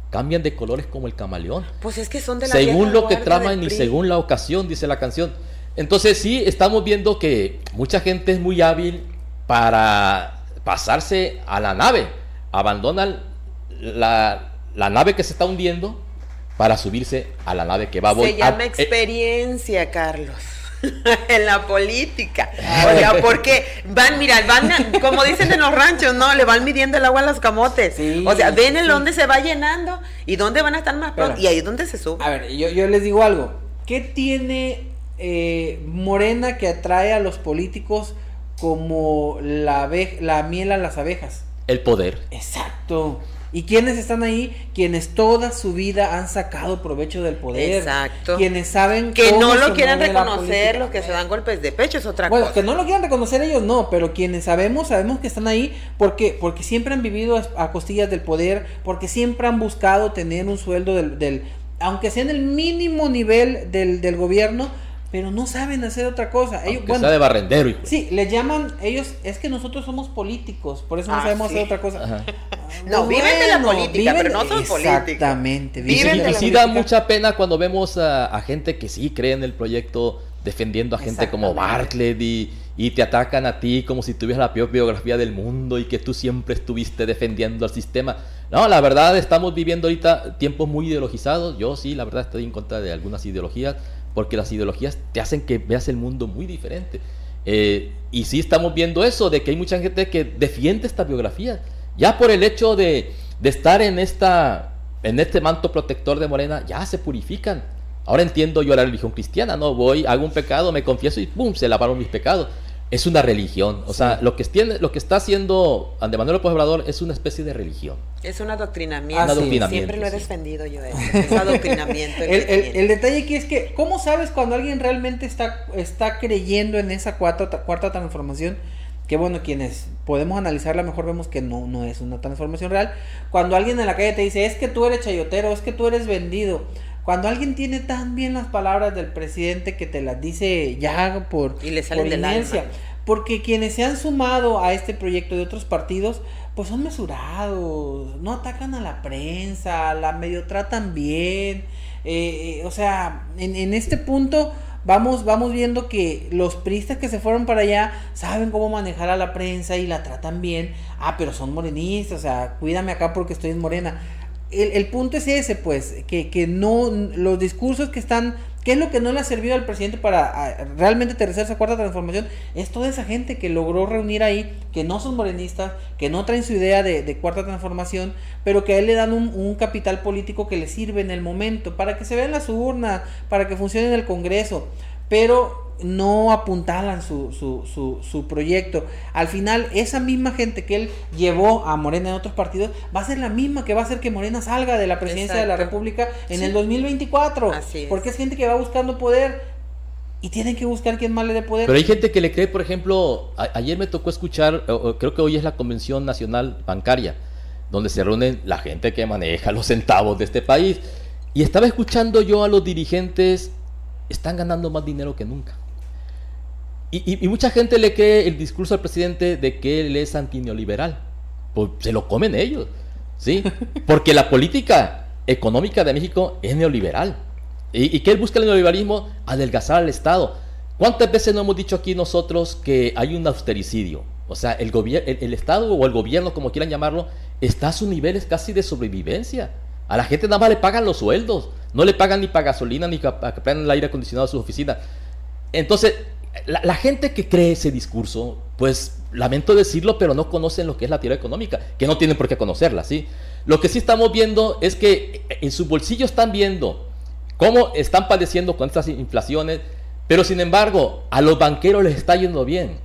Cambian de colores como el camaleón. Pues es que son de la Según lo que traman y según la ocasión, dice la canción. Entonces sí, estamos viendo que mucha gente es muy hábil para pasarse a la nave. Abandonan la, la nave que se está hundiendo para subirse a la nave que va a Se llama a- eh, experiencia, Carlos. en la política. O sea, porque van, mira, van, como dicen en los ranchos, ¿no? Le van midiendo el agua a los camotes. Sí, o sea, ven en sí. dónde se va llenando y dónde van a estar más pronto. Y ahí es donde se sube. A ver, yo, yo les digo algo. ¿Qué tiene eh, Morena que atrae a los políticos como la, la miel a las abejas? el poder. Exacto. ¿Y quiénes están ahí? Quienes toda su vida han sacado provecho del poder. Exacto. Quienes saben que no lo la reconocer, los que se dan golpes de pecho es otra Bueno, cosa. que no lo quieran reconocer ellos, no, pero quienes sabemos, sabemos que están ahí porque, porque siempre han vivido a, a costillas del poder, porque siempre han buscado tener un sueldo del, del aunque sea en el mínimo nivel del, del gobierno, pero no saben hacer otra cosa. Ellos, bueno, sea de barrendero. hijo. sí, les llaman, ellos, es que nosotros somos políticos, por eso no Ah, sabemos sí. hacer otra cosa. Ajá. No, viven de la política, pero no son políticos. Exactamente, Y, Viven sí- de y la sí da mucha pena cuando vemos a, a gente que sí cree en el proyecto defendiendo a gente como. Bartlett y, y te atacan a ti como si tuvieras la peor biografía del mundo y que tú siempre estuviste defendiendo al sistema. No, la verdad estamos viviendo ahorita tiempos muy ideologizados. Yo sí, la verdad estoy en contra de algunas ideologías porque las ideologías te hacen que veas el mundo muy diferente. Eh, y sí estamos viendo eso, de que hay mucha gente que defiende esta biografía. Ya por el hecho de, de estar en, esta, en este manto protector de Morena, ya se purifican. Ahora entiendo yo la religión cristiana, ¿no? Voy, hago un pecado, me confieso y ¡pum! se lavaron mis pecados. Es una religión. O sea, lo que, tiene, lo que está haciendo Andrés Manuel López Obrador es una especie de religión. Es un adoctrinamiento. Ah. Adoctrinamiento, Siempre lo he sí. defendido yo eso. Es adoctrinamiento. el El, que el- tiene. el detalle aquí es que, ¿cómo sabes cuando alguien realmente está, está creyendo en esa cuarta, cuarta transformación? Que bueno, quienes podemos analizarla mejor vemos que no, no es una transformación real. Cuando alguien en la calle te dice, es que tú eres chayotero, es que tú eres vendido. Cuando alguien tiene tan bien las palabras del presidente que te las dice ya por, Y le salen por del inercia. alma. Porque quienes se han sumado a este proyecto de otros partidos, pues son mesurados, no atacan a la prensa, la medio tratan bien. eh, eh, o sea, en, en este punto vamos, vamos viendo que los priistas que se fueron para allá saben cómo manejar a la prensa y la tratan bien. Ah, pero son morenistas, o sea, cuídame acá porque estoy en morena. El, punto es ese, pues, que, que no, los discursos que están, ¿qué es lo que no le ha servido al presidente para realmente aterrizar esa cuarta transformación? Es toda esa gente que logró reunir ahí, que no son morenistas, que no traen su idea de, de cuarta transformación, pero que a él le dan un, un capital político que le sirve en el momento, para que se vean las urnas, para que funcione en el Congreso, pero no apuntalan su, su, su, su proyecto. Al final, esa misma gente que él llevó a Morena en otros partidos va a ser la misma que va a hacer que Morena salga de la presidencia de la. República en Sí. el 2024. Así es. Porque es gente que va buscando poder y tienen que buscar quién más le dé poder. Pero hay gente que le cree, por ejemplo, a- ayer me tocó escuchar, o- o creo que hoy es la Convención Nacional Bancaria, donde se reúnen la gente que maneja los centavos de este país. Y estaba escuchando yo a los dirigentes, están ganando más dinero que nunca. Y, y- y mucha gente le cree el discurso al presidente de que él es antineoliberal. Pues se lo comen ellos, ¿sí? Porque la política económica de México es neoliberal. ¿Y, y qué él busca el neoliberalismo? Adelgazar al Estado. ¿Cuántas veces no hemos dicho aquí nosotros que hay un austericidio? O sea, el, el, el Estado o el gobierno, como quieran llamarlo, está a sus niveles casi de sobrevivencia. A la gente nada más le pagan los sueldos. No le pagan ni para gasolina ni para que prendan el aire acondicionado a sus oficinas. Entonces, la, la gente que cree ese discurso, pues lamento decirlo, pero no conocen lo que es la teoría económica, que no tienen por qué conocerla, ¿sí? Lo que sí estamos viendo es que en sus bolsillos están viendo cómo están padeciendo con estas inflaciones, pero sin embargo, a los banqueros les está yendo bien.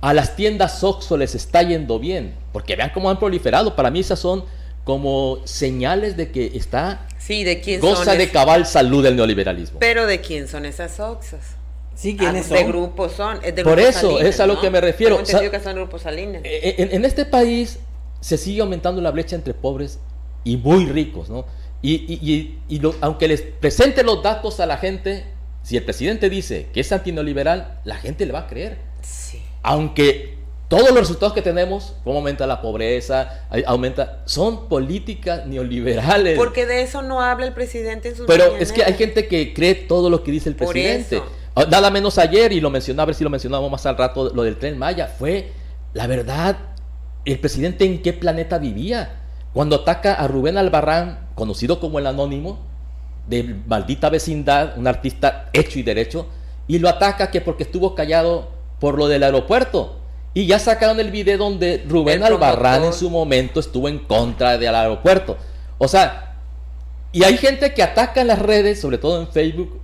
A las tiendas Oxxo les está yendo bien, porque vean cómo han proliferado. Para mí esas son como señales de que está Sí, ¿de quién goza son? de cabal salud el neoliberalismo. Pero ¿de quién son esas oxas? Sí, ¿quiénes Ah, De son? grupos son. es de Por Grupo eso, Salinas, es a lo ¿no? que me refiero. Que son grupos Salinas. Eh, En, en este país se sigue aumentando la brecha entre pobres y muy ricos, ¿no? Y, y- y- y lo- aunque les presente los datos a la gente, Si el presidente dice que es antineoliberal, la gente le va a creer. Sí. Aunque todos los resultados que tenemos, cómo aumenta la pobreza, aumenta, son políticas neoliberales. Porque de eso no habla el presidente en sus Pero es que hay gente que cree todo lo que dice el Por presidente. eso. Ah, Nada menos ayer, y lo mencionaba, a ver si lo mencionamos más al rato, lo del tren Maya, fue, la verdad, el presidente en qué planeta vivía. Cuando ataca a Rubén Albarrán, conocido como el anónimo, de maldita vecindad, un artista hecho y derecho, y lo ataca que porque estuvo callado por lo del aeropuerto. Y ya sacaron el video donde Rubén El Albarrán en su momento estuvo en contra del aeropuerto. O sea, y hay gente que ataca en las redes, sobre todo en Facebook,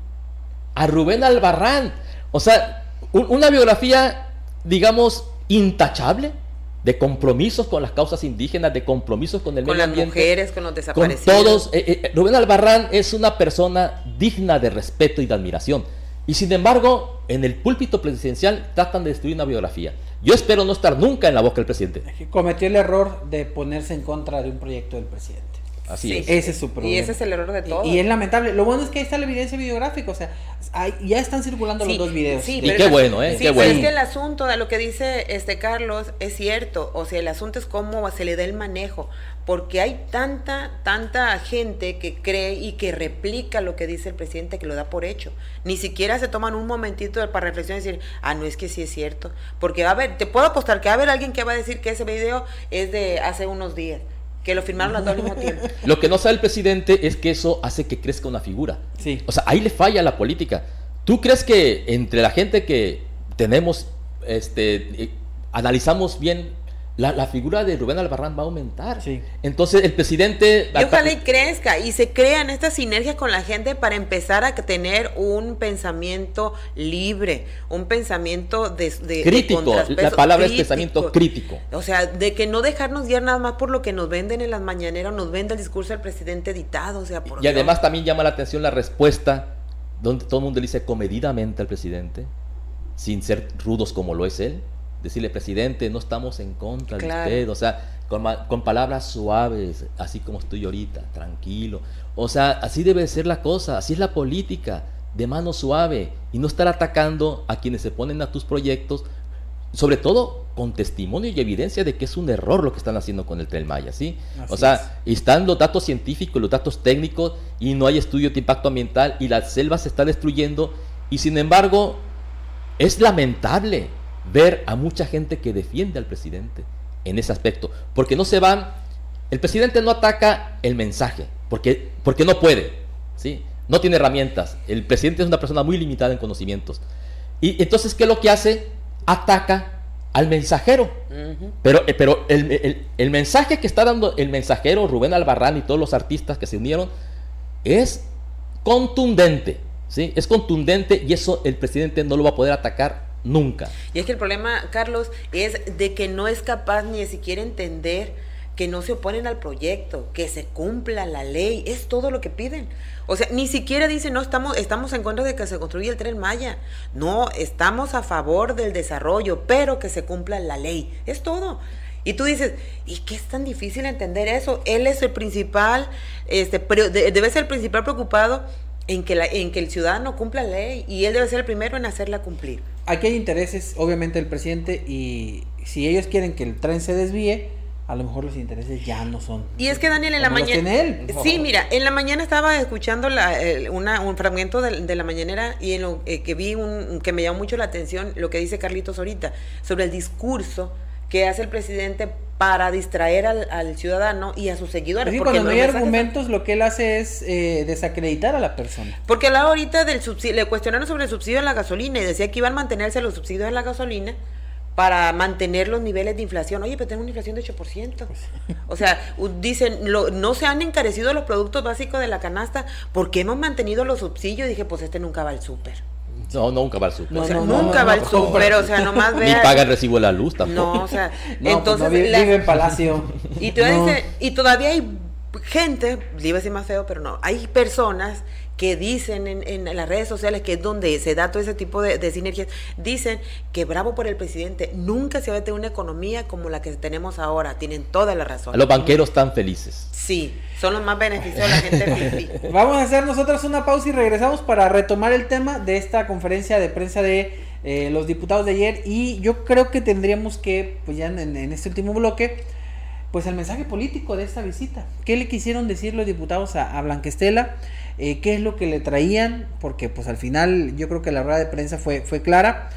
a Rubén Albarrán. O sea, un- una biografía, digamos, intachable, de compromisos con las causas indígenas, de compromisos con el Con medio las ambiente. mujeres, con los Con desaparecidos. todos, eh, eh, Rubén Albarrán es una persona digna de respeto y de admiración. Y sin embargo, en el púlpito presidencial tratan de destruir una biografía. Yo espero no estar nunca en la boca del presidente. Que cometió el error de ponerse en contra de un proyecto del presidente. Así Sí. es. Ese es su problema. Y ese es el error de todo. Y, es lamentable. Lo bueno es que ahí está la evidencia videográfica. O sea, hay- ya están circulando Sí, los dos videos. sí, Y pero qué es- bueno, ¿eh? Sí, Qué pero bueno. es que el asunto de lo que dice este Carlos es cierto. O sea, el asunto es cómo se le da el manejo. Porque hay tanta, tanta gente que cree y que replica lo que dice el presidente que lo da por hecho. Ni siquiera se toman un momentito para reflexionar y decir, ah, no es que sí es cierto. Porque va a haber, te puedo apostar que va a haber alguien que va a decir que ese video es de hace unos días. Que lo firmaron los dos al mismo tiempo. Lo que no sabe el presidente es que eso hace que crezca una figura. Sí. O sea, ahí le falla a la política. ¿Tú crees que entre la gente que tenemos, este, eh, analizamos bien, la, la figura de Rubén Albarrán va a aumentar? Sí. Entonces el presidente... Y ojalá y crezca y se crean estas sinergias con la gente para empezar a tener un pensamiento libre, un pensamiento de, Crítico, la palabra es pensamiento crítico. O sea, de que no dejarnos guiar nada más por lo que nos venden en las mañaneras, nos vende el discurso del presidente editado, o sea, por Y Dios. además también llama la atención la respuesta donde todo el mundo le dice comedidamente al presidente, sin ser rudos como lo es él. Decirle, presidente, no estamos en contra Claro. de usted. O sea, con, con palabras suaves, así como estoy ahorita, tranquilo. O sea, así debe ser la cosa, así es la política, de mano suave. Y no estar atacando a quienes se ponen a tus proyectos, sobre todo con testimonio y evidencia de que es un error lo que están haciendo con el Tren Maya, ¿sí? Así o sea, están los datos científicos, los datos técnicos y no hay estudio de impacto ambiental y la selva se está destruyendo y sin embargo es lamentable ver a mucha gente que defiende al presidente en ese aspecto, porque no se van, el presidente no ataca el mensaje, porque, porque no puede, ¿sí? No tiene herramientas, el presidente es una persona muy limitada en conocimientos. Y entonces, ¿qué es lo que hace? Ataca al mensajero. Pero, eh, pero el, el- el mensaje que está dando el mensajero Rubén Albarrán y todos los artistas que se unieron es contundente, ¿sí? Es contundente y eso el presidente no lo va a poder atacar nunca. Y es que el problema, Carlos, es de que no es capaz ni siquiera entender que no se oponen al proyecto, que se cumpla la ley, es todo lo que piden. O sea, ni siquiera dicen, no, estamos, estamos en contra de que se construya el tren Maya. No, estamos a favor del desarrollo, pero que se cumpla la ley. Es todo. Y tú dices, ¿y qué es tan difícil entender eso? Él es el principal, este, debe ser el principal preocupado en que, la, en que el ciudadano cumpla la ley y él debe ser el primero en hacerla cumplir. Aquí hay intereses, obviamente, del presidente. Y si ellos quieren que el tren se desvíe, a lo mejor los intereses ya no son. Y es que Daniel en la mañana... él. Sí, mira, en la mañana estaba escuchando la, eh, una- un fragmento de, de la mañanera y en lo eh, que vi un, que me llamó mucho la atención lo que dice Carlitos ahorita sobre el discurso que hace el presidente para distraer al, al ciudadano y a sus seguidores. Sí, porque cuando no hay argumentos, lo que él hace es eh, desacreditar a la persona. Porque hablaba ahorita del subsidio, le cuestionaron sobre el subsidio de la gasolina y decía que iban a mantenerse los subsidios de la gasolina para mantener los niveles de inflación. Oye, pero tenemos una inflación de 8%. O sea, dicen, lo- no se han encarecido los productos básicos de la canasta porque hemos mantenido los subsidios. Y dije, pues este nunca va al súper. No, nunca va al súper. No, o sea, no, no, nunca no, va no, al súper, o sea, nomás Ni vea. paga el recibo de la luz tampoco. No, o sea, No, pues entonces... no, vive, la- vive en Palacio. y, todavía No. dice- y todavía hay gente, a decir más feo, pero no, hay personas que dicen en, en, las redes sociales, que es donde se da todo ese tipo de, de, sinergias, dicen que bravo por el presidente, nunca se va a tener una economía como la que tenemos ahora, tienen toda la razón. Los banqueros están felices. Sí, son los más beneficiados la gente Vamos a hacer nosotros una pausa y regresamos para retomar el tema de esta conferencia de prensa de eh, los diputados de ayer y yo creo que tendríamos que, pues ya en, en este último bloque, pues el mensaje político de esta visita. ¿Qué le quisieron decir los diputados a, a Blanquestela? Eh, ¿Qué es lo que le traían? Porque pues al final yo creo que la rueda de prensa fue, fue clara.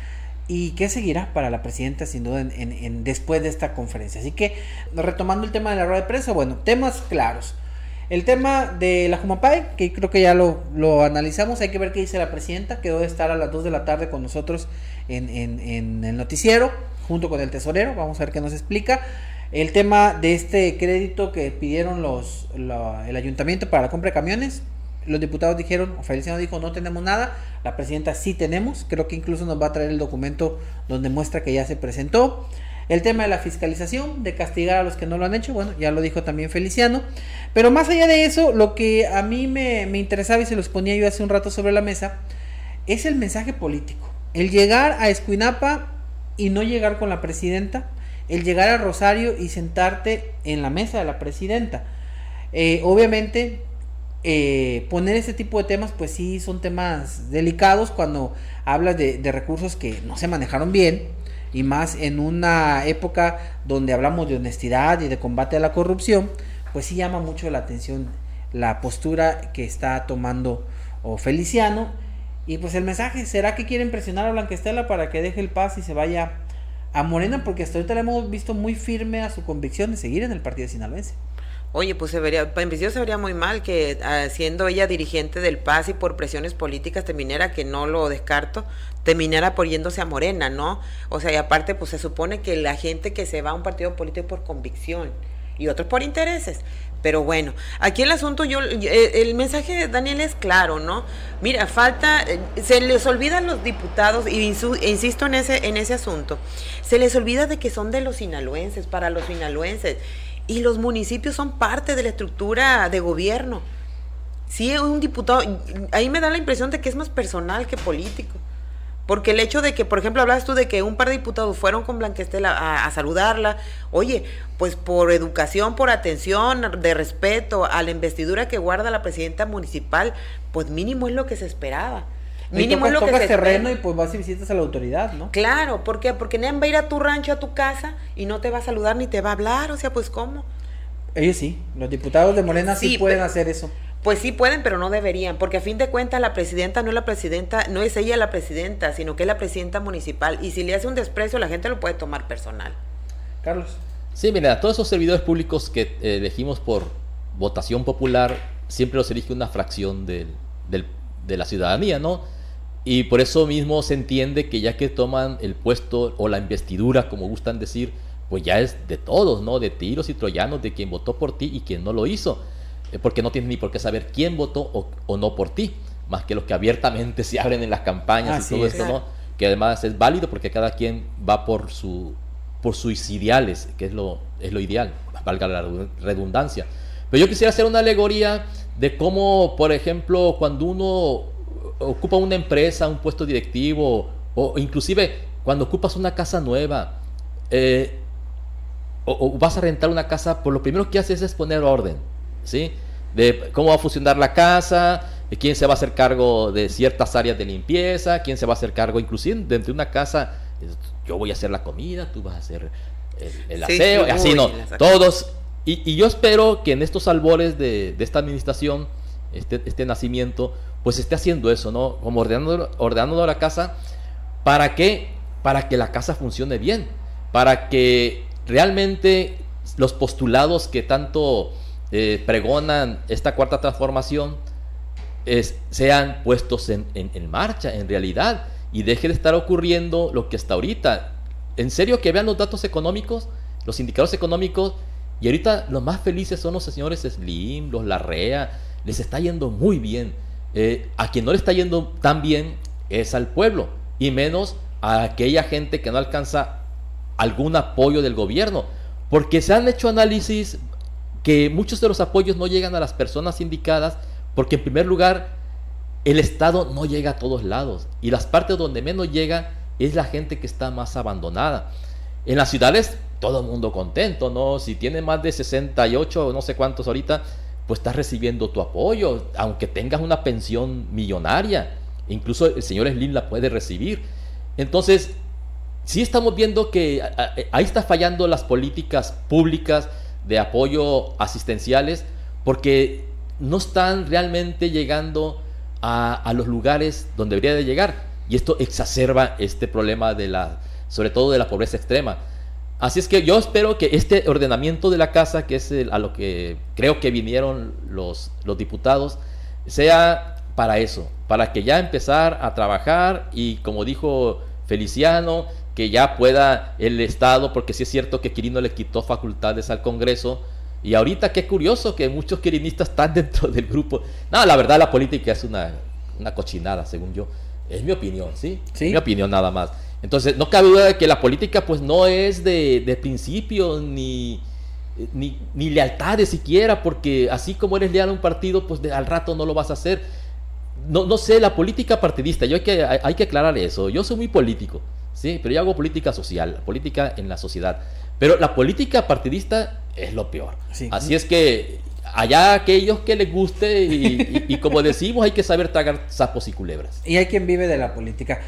¿Y qué seguirá para la presidenta sin duda en, después de esta conferencia? Así que retomando el tema de la rueda de prensa, bueno, temas claros. El tema de la Jumapay, que creo que ya lo, lo, analizamos, hay que ver qué dice la presidenta, quedó de estar a las 2 de la tarde con nosotros en, en el noticiero, junto con el tesorero, vamos a ver qué nos explica. El tema de este crédito que pidieron los, el ayuntamiento para la compra de camiones, los diputados dijeron, Feliciano dijo, no tenemos nada, la presidenta sí tenemos, creo que incluso nos va a traer el documento donde muestra que ya se presentó. El tema de la fiscalización, de castigar a los que no lo han hecho, bueno, ya lo dijo también Feliciano. Pero más allá de eso, lo que a mí me, me interesaba y se los ponía yo hace un rato sobre la mesa, es el mensaje político. El llegar a Escuinapa y no llegar con la presidenta, el llegar a Rosario y sentarte en la mesa de la presidenta. Eh, obviamente, eh, poner ese tipo de temas, pues sí, son temas delicados cuando hablas de, recursos que no se manejaron bien y más en una época donde hablamos de honestidad y de combate a la corrupción, pues sí llama mucho la atención la postura que está tomando o Feliciano. Y pues el mensaje, ¿será que quieren presionar a Blanquestela para que deje el paz y se vaya a Morena porque hasta ahorita le hemos visto muy firme a su convicción de seguir en el partido sinaloense. Oye, pues se vería, en principio se vería muy mal que ah, siendo ella dirigente del PAS y por presiones políticas terminara, que no lo descarto, terminara por yéndose a Morena, ¿no? O sea, y aparte, pues se supone que la gente que se va a un partido político por convicción y otros por intereses. Pero bueno, aquí el asunto, yo, eh, el mensaje de Daniel es claro, ¿no? Mira, falta, eh, se les olvida a los diputados, y insisto en ese, en ese asunto, se les olvida de que son de los sinaloenses, para los sinaloenses, y los municipios son parte de la estructura de gobierno. Sí, un diputado, ahí me da la impresión de que es más personal que político. Porque el hecho de que, por ejemplo, hablabas tú de que un par de diputados fueron con Blanquestela a, saludarla, oye, pues por educación, por atención, de respeto a la investidura que guarda la presidenta municipal, pues mínimo es lo que se esperaba. Mínimo es lo que se terreno y pues vas y visitas a la autoridad, ¿no? Claro, ¿por qué? Porque nadie va a ir a tu rancho, a tu casa y no te va a saludar ni te va a hablar, o sea, pues ¿cómo? Ellos sí, los diputados de Morena sí, pueden hacer eso. Pues sí pueden, pero no deberían, porque a fin de cuentas la presidenta no es la presidenta, no es ella la presidenta, sino que es la presidenta municipal. Y si le hace un desprecio, la gente lo puede tomar personal. Carlos. Sí, mira, todos esos servidores públicos que eh, elegimos por votación popular, siempre los elige una fracción de la ciudadanía, ¿no? Y por eso mismo se entiende que ya que toman el puesto o la investidura, como gustan decir, pues ya es de todos, ¿no? De tiros y troyanos, de quien votó por ti y quien no lo hizo. Eh, porque no tienes ni por qué saber quién votó o, no por ti, más que los que abiertamente se abren en las campañas y todo esto, ¿no? Que además es válido porque cada quien va por su por sus ideales, que es lo, es lo ideal, valga la redundancia. Pero yo quisiera hacer una alegoría de cómo, por ejemplo, cuando uno ocupa una empresa, un puesto directivo, o inclusive cuando ocupas una casa nueva, eh, o, vas a rentar una casa, por lo primero que haces es poner orden, ¿sí? De cómo va a funcionar la casa, de quién se va a hacer cargo de ciertas áreas de limpieza, quién se va a hacer cargo, inclusive dentro de una casa, yo voy a hacer la comida, tú vas a hacer el, aseo, y así no, todos. Y, yo espero que en estos albores de, esta administración, este, este, nacimiento, pues esté haciendo eso, ¿no? Como ordenando, ordenando la casa, ¿para qué? Para que la casa funcione bien, para que realmente los postulados que tanto eh, pregonan esta cuarta transformación sean puestos en, marcha, en realidad, y deje de estar ocurriendo lo que está ahorita. En serio, que vean los datos económicos, los indicadores económicos, y ahorita los más felices son los señores Slim, los Larrea, les está yendo muy bien. Eh, a quien no le está yendo tan bien es al pueblo, y menos a aquella gente que no alcanza algún apoyo del gobierno, porque se han hecho análisis que muchos de los apoyos no llegan a las personas indicadas porque en primer lugar el Estado no llega a todos lados y las partes donde menos llega es la gente que está más abandonada. En las ciudades todo el mundo contento, ¿no? Si tiene más de 68 o no sé cuántos ahorita, pues estás recibiendo tu apoyo, aunque tengas una pensión millonaria. Incluso el señor Slim la puede recibir. Entonces, sí estamos viendo que ahí está fallando las políticas públicas de apoyo asistenciales porque no están realmente llegando a, los lugares donde debería de llegar. Y esto exacerba este problema de la, sobre todo de la pobreza extrema. Así es que yo espero que este ordenamiento de la casa, que es a lo que creo que vinieron los, los diputados, sea para eso, para que ya empezar a trabajar y como dijo Feliciano, que ya pueda el Estado, porque sí es cierto que Quirino le quitó facultades al Congreso, y ahorita qué curioso que muchos quirinistas están dentro del grupo. No, la verdad la política es una, una cochinada, según yo. Es mi opinión, ¿sí? ¿sí? mi opinión nada más. Entonces, no cabe duda de que la política pues no es de, de principios ni, ni, ni, lealtades siquiera, porque así como eres leal a un partido, pues al rato no lo vas a hacer. No, no sé, la política partidista, yo hay que, hay que aclarar eso. Yo soy muy político, ¿sí? Pero yo hago política social, política en la sociedad. Pero la política partidista es lo peor. Así es que allá aquellos que les guste y, como decimos hay que saber tragar sapos y culebras. Y hay quien vive de la política.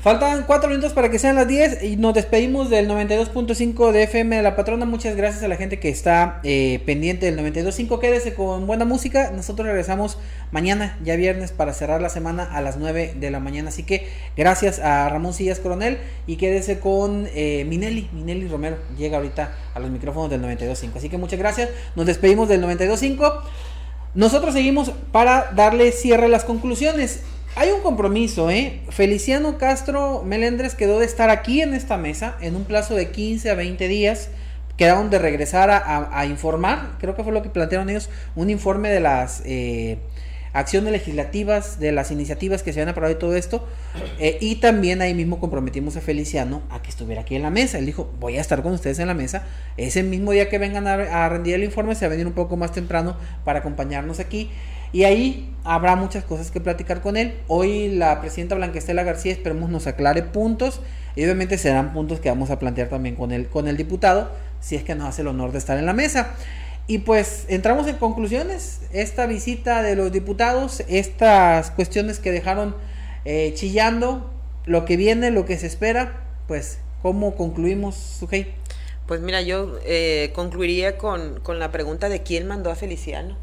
Faltan cuatro minutos para que sean las 10 y nos despedimos del 92.5 de FM de La Patrona. Muchas gracias a la gente que está eh, pendiente del 92.5. Quédese con buena música. Nosotros regresamos mañana, ya viernes, para cerrar la semana a las 9 de la mañana. Así que gracias a Ramón Sillas Coronel y quédese con eh, Minelli. Minelli Romero llega ahorita a los micrófonos del 92.5. Así que muchas gracias. Nos despedimos del 92.5. Nosotros seguimos para darle cierre a las conclusiones. Hay un compromiso, ¿eh? Feliciano Castro Melendres quedó de estar aquí en esta mesa en un plazo de 15 a 20 días. Quedaron de regresar a, informar, creo que fue lo que plantearon ellos, un informe de las eh, acciones legislativas, de las iniciativas que se han aprobado y todo esto. Eh, y también ahí mismo comprometimos a Feliciano a que estuviera aquí en la mesa. Él dijo, voy a estar con ustedes en la mesa. Ese mismo día que vengan a, rendir el informe, se va a venir un poco más temprano para acompañarnos aquí. Y ahí habrá muchas cosas que platicar con él. Hoy la presidenta Blanquestela García esperemos nos aclare puntos. Y obviamente serán puntos que vamos a plantear también con el, con el diputado, si es que nos hace el honor de estar en la mesa. Y pues entramos en conclusiones. Esta visita de los diputados, estas cuestiones que dejaron eh, chillando, lo que viene, lo que se espera, pues ¿cómo concluimos, Sujei? Pues mira, yo eh, concluiría con, con la pregunta de quién mandó a Feliciano.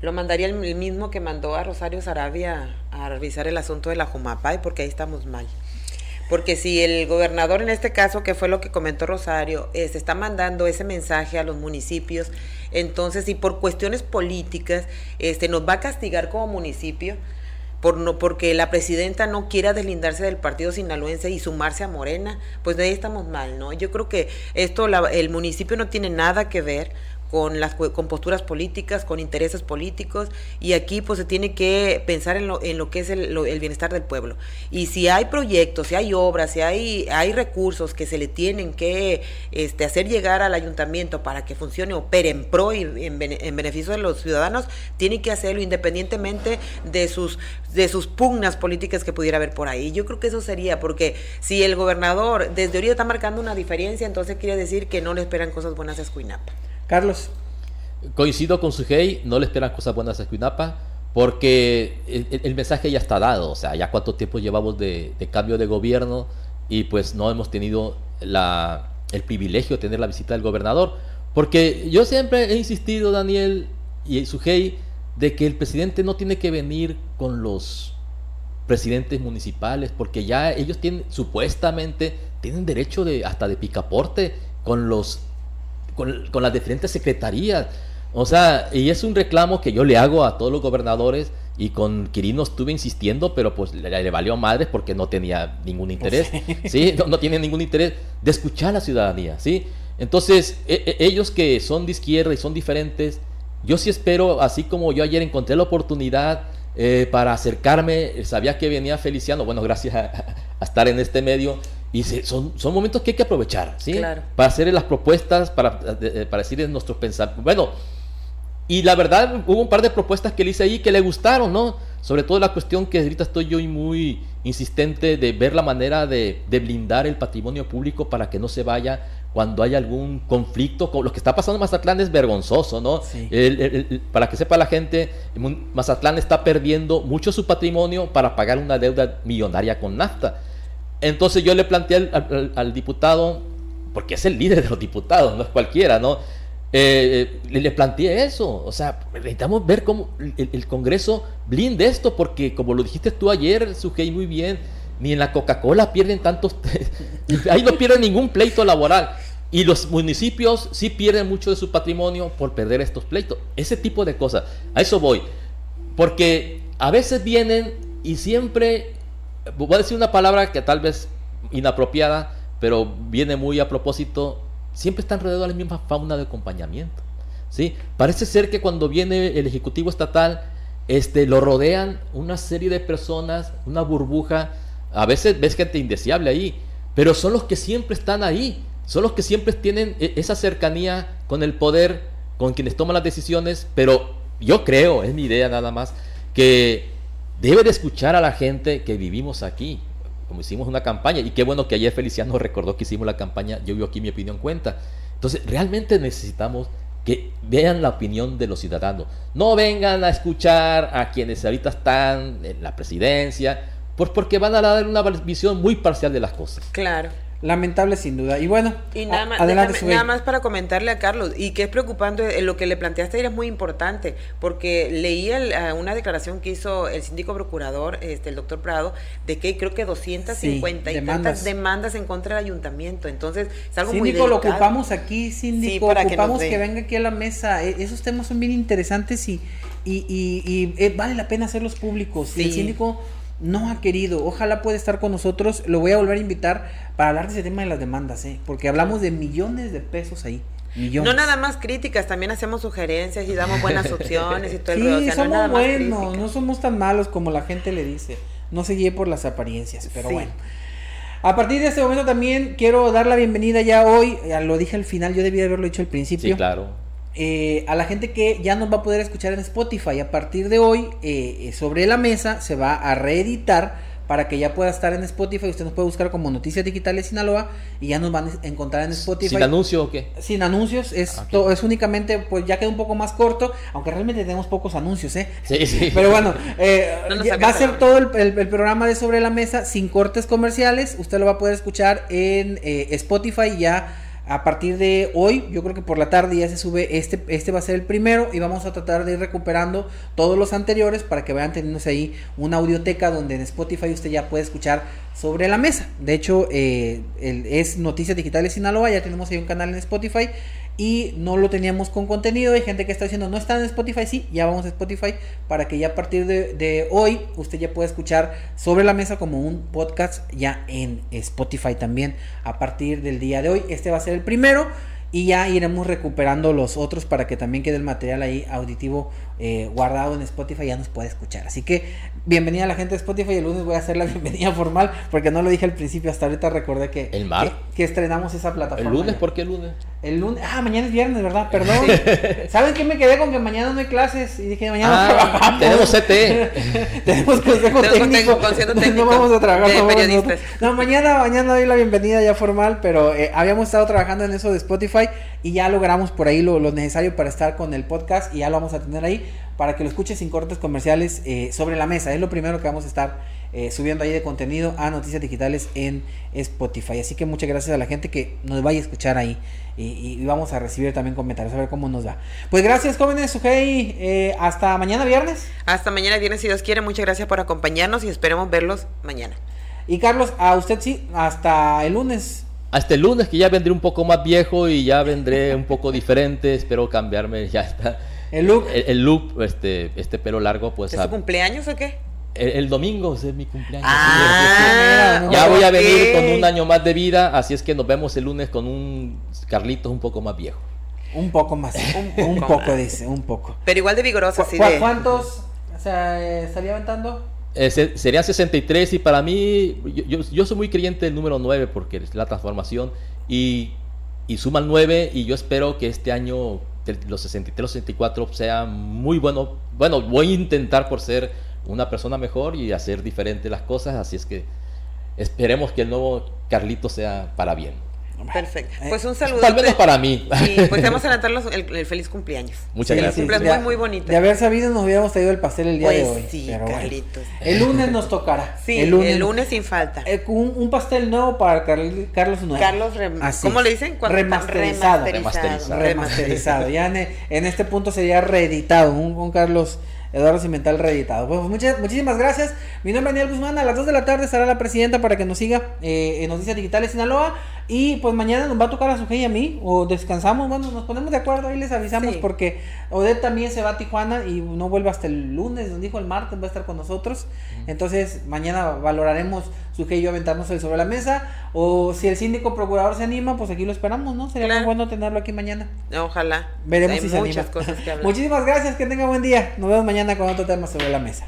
Lo mandaría el mismo que mandó a Rosario Sarabia a revisar el asunto de la Jumapay, porque ahí estamos mal. Porque si el gobernador, en este caso, que fue lo que comentó Rosario, eh, se está mandando ese mensaje a los municipios, entonces, y por cuestiones políticas, este, nos va a castigar como municipio, por no, porque la presidenta no quiera deslindarse del partido sinaloense y sumarse a Morena, pues de ahí estamos mal, ¿no? Yo creo que esto, el municipio no tiene nada que ver con las con posturas políticas, con intereses políticos y aquí pues se tiene que pensar en lo, en lo que es el, el, bienestar del pueblo. Y si hay proyectos, si hay obras, si hay, recursos que se le tienen que este, hacer llegar al ayuntamiento para que funcione, opere en pro y en, en beneficio de los ciudadanos, tiene que hacerlo independientemente de sus, de sus pugnas políticas que pudiera haber por ahí. Yo creo que eso sería, porque si el gobernador desde ahorita está marcando una diferencia, entonces quiere decir que no le esperan cosas buenas a Escuinapa. Carlos. Coincido con Sujei, no le esperan cosas buenas a Escuinapa porque el, mensaje ya está dado, o sea, ya cuánto tiempo llevamos de, cambio de gobierno y pues no hemos tenido la, el privilegio de tener la visita del gobernador, porque yo siempre he insistido, Daniel y Sujei, de que el presidente no tiene que venir con los presidentes municipales, porque ya ellos tienen, supuestamente, tienen derecho de hasta de picaporte con los con, las diferentes secretarías. O sea, y es un reclamo que yo le hago a todos los gobernadores y con Quirino estuve insistiendo, pero pues le, valió madre porque no tenía ningún interés, ¿sí? No, tiene ningún interés de escuchar a la ciudadanía, ¿sí? Entonces, e, e, ellos que son de izquierda y son diferentes, yo sí espero, así como yo ayer encontré la oportunidad eh, para acercarme, sabía que venía Feliciano, bueno, gracias a, estar en este medio, y son, son momentos que hay que aprovechar, ¿sí? Para hacer las propuestas, para, para decir nuestros pensamientos. Bueno, Y la verdad, hubo un par de propuestas que le hice ahí que le gustaron, ¿no? Sobre todo la cuestión que ahorita estoy yo muy insistente de ver la manera de, blindar el patrimonio público para que no se vaya cuando hay algún conflicto. Lo que está pasando en Mazatlán es vergonzoso, ¿no? para que sepa la gente, Mazatlán está perdiendo mucho su patrimonio para pagar una deuda millonaria con NAFTA. Entonces yo le planteé al diputado, porque es el líder de los diputados, no es cualquiera, ¿no? Eh, eh, le, planteé eso, o sea, necesitamos ver cómo el, Congreso blinde esto, porque como lo dijiste tú ayer, Sujei, muy bien, ni en la Coca-Cola pierden tantos, ahí no pierden ningún pleito laboral. Y los municipios sí pierden mucho de su patrimonio por perder estos pleitos. Ese tipo de cosas. A eso voy. Porque a veces vienen y siempre, voy a decir una palabra que tal vez inapropiada, pero viene muy a propósito, siempre están rodeados de la misma fauna de acompañamiento. ¿sí? Parece ser que cuando viene el Ejecutivo Estatal, este, lo rodean una serie de personas, una burbuja, a veces ves gente indeseable ahí, pero son los que siempre están ahí, son los que siempre tienen e, esa cercanía con el poder, con quienes toman las decisiones, pero yo creo, es mi idea nada más, que debe de escuchar a la gente que vivimos aquí como hicimos una campaña, y qué bueno que ayer Feliciano recordó que hicimos la campaña, yo vio aquí mi opinión cuenta. Entonces, realmente necesitamos que vean la opinión de los ciudadanos. No vengan a escuchar a quienes ahorita están en la presidencia, pues porque van a dar una visión muy parcial de las cosas. Claro. Lamentable sin duda. Y bueno, y nada, más, nada más para comentarle a Carlos, y que es preocupante, eh, lo que le planteaste ayer es muy importante, porque leí una declaración que hizo el síndico procurador, este, el doctor Prado, de que creo que 250 y demandas. demandas en contra del ayuntamiento. Entonces, es algo síndico, muy lo ocupamos aquí, síndico, ocupamos que, venga aquí a la mesa. E, esos temas son bien interesantes y, y, y, eh, vale la pena hacerlos públicos. El síndico no ha querido. Ojalá pueda estar con nosotros. Lo voy a volver a invitar para hablar de ese tema de las demandas, ¿eh? porque hablamos de millones de pesos ahí. Millones. No nada más críticas, también hacemos sugerencias y damos buenas opciones y todo el sí, somos buenos, no somos tan malos como la gente le dice. No se guíe por las apariencias, pero bueno. A partir de este momento también quiero dar la bienvenida ya hoy, ya lo dije al final, yo debía haberlo dicho al principio. Sí, claro eh, a la gente que ya nos va a poder escuchar en Spotify. A partir de hoy, eh, sobre la mesa se va a reeditar para que ya pueda estar en Spotify. Usted nos puede buscar como Noticias Digitales Sinaloa y ya nos van a encontrar en Spotify. ¿Sin anuncios o qué? Sin anuncios, es, ah, es únicamente, pues ya queda un poco más corto, aunque realmente tenemos pocos anuncios, ¿eh? Sí, sí. Pero bueno, eh, va a ser todo el, programa de Sobre la Mesa sin cortes comerciales. Usted lo va a poder escuchar en Spotify ya a partir de hoy, yo creo que por la tarde ya se sube este, este va a ser el primero y vamos a tratar de ir recuperando todos los anteriores para que vayan teniendo ahí una audioteca donde en Spotify usted ya puede escuchar sobre la mesa. De hecho, eh, es Noticias Digitales Sinaloa, ya tenemos ahí un canal en Spotify y no lo teníamos con contenido. Hay gente que está diciendo, no está en Spotify, sí, ya vamos a Spotify para que ya a partir de, hoy usted ya pueda escuchar sobre la mesa como un podcast ya en Spotify también a partir del día de hoy. Este va a ser el primero y ya iremos recuperando los otros para que también quede el material ahí auditivo eh, guardado en Spotify ya nos puede escuchar. Así que bienvenida a la gente de Spotify. El lunes voy a hacer la bienvenida formal porque no lo dije al principio. Hasta ahorita recordé que, ¿El mar? que, estrenamos esa plataforma. ¿El lunes? ¿Por qué el lunes? El lunes. Ah, mañana es viernes, ¿verdad? Perdón. ¿Saben qué me quedé con que mañana no hay clases? Y dije, mañana ah, trabajamos. Tenemos CT. tenemos consejo técnico. técnico. No vamos a trabajar. De no, mañana, mañana doy la bienvenida ya formal, pero eh, habíamos estado trabajando en eso de Spotify y ya logramos por ahí lo, lo necesario para estar con el podcast y ya lo vamos a tener ahí para que lo escuches sin cortes comerciales eh, sobre la mesa. Es lo primero que vamos a estar eh, subiendo ahí de contenido a Noticias Digitales en Spotify. Así que muchas gracias a la gente que nos vaya a escuchar ahí y, vamos a recibir también comentarios a ver cómo nos va. Pues gracias jóvenes, Sujei. Eh, hasta mañana viernes. Hasta mañana viernes si Dios quiere. Muchas gracias por acompañarnos y esperemos verlos mañana. Y Carlos, a usted sí, hasta el lunes hasta el lunes que ya vendré un poco más viejo y ya vendré un poco diferente, espero cambiarme, ya está. El look. El, look, este, este pelo largo, pues. ¿Es su cumpleaños o qué? El, domingo es mi cumpleaños. Ah, ya voy a venir con un año más de vida, así es que nos vemos el lunes con un Carlitos un poco más viejo. Un poco más, un, poco, dice, un poco. Pero igual de vigoroso, sí. De... ¿Cuántos o sea, eh, estaría aventando? Eh, serían 63 y para mí, yo, yo, soy muy creyente del número 9 porque es la transformación y, y suman 9 y yo espero que este año los 63, 64 sea muy bueno. Bueno, voy a intentar por ser una persona mejor y hacer diferente las cosas, así es que esperemos que el nuevo Carlito sea para bien. Perfecto. Eh, pues un saludo. Tal vez para mí. Sí, pues vamos a adelantar el, el, feliz cumpleaños. Muchas gracias. Sí, muy, muy bonito. De haber sabido, nos hubiéramos traído el pastel el día de pues hoy. Sí, Carlitos. El lunes nos tocará. Sí, el lunes, el lunes sin falta. Eh, un, un, pastel nuevo para Carlos Nuevo. Carlos, ¿cómo le dicen? Remasterizado. Remasterizado. Remasterizado. ya en, en, este punto sería reeditado. Un, un Carlos Eduardo Cimental reeditado. Pues muchas, muchísimas gracias. Mi nombre es Daniel Guzmán. A las 2 de la tarde estará la presidenta para que nos siga eh, en Noticias Digitales Sinaloa. Y pues mañana nos va a tocar a su y a mí. O descansamos. Bueno, nos ponemos de acuerdo. Ahí les avisamos porque Odette también se va a Tijuana y no vuelve hasta el lunes. Nos dijo el martes va a estar con nosotros. Entonces mañana valoraremos su y yo aventarnos el sobre la mesa. O si el síndico procurador se anima, pues aquí lo esperamos, ¿no? Sería muy bueno tenerlo aquí mañana. Ojalá. Veremos si se anima. Muchísimas gracias. Que tenga buen día. Nos vemos mañana con otro tema sobre la mesa.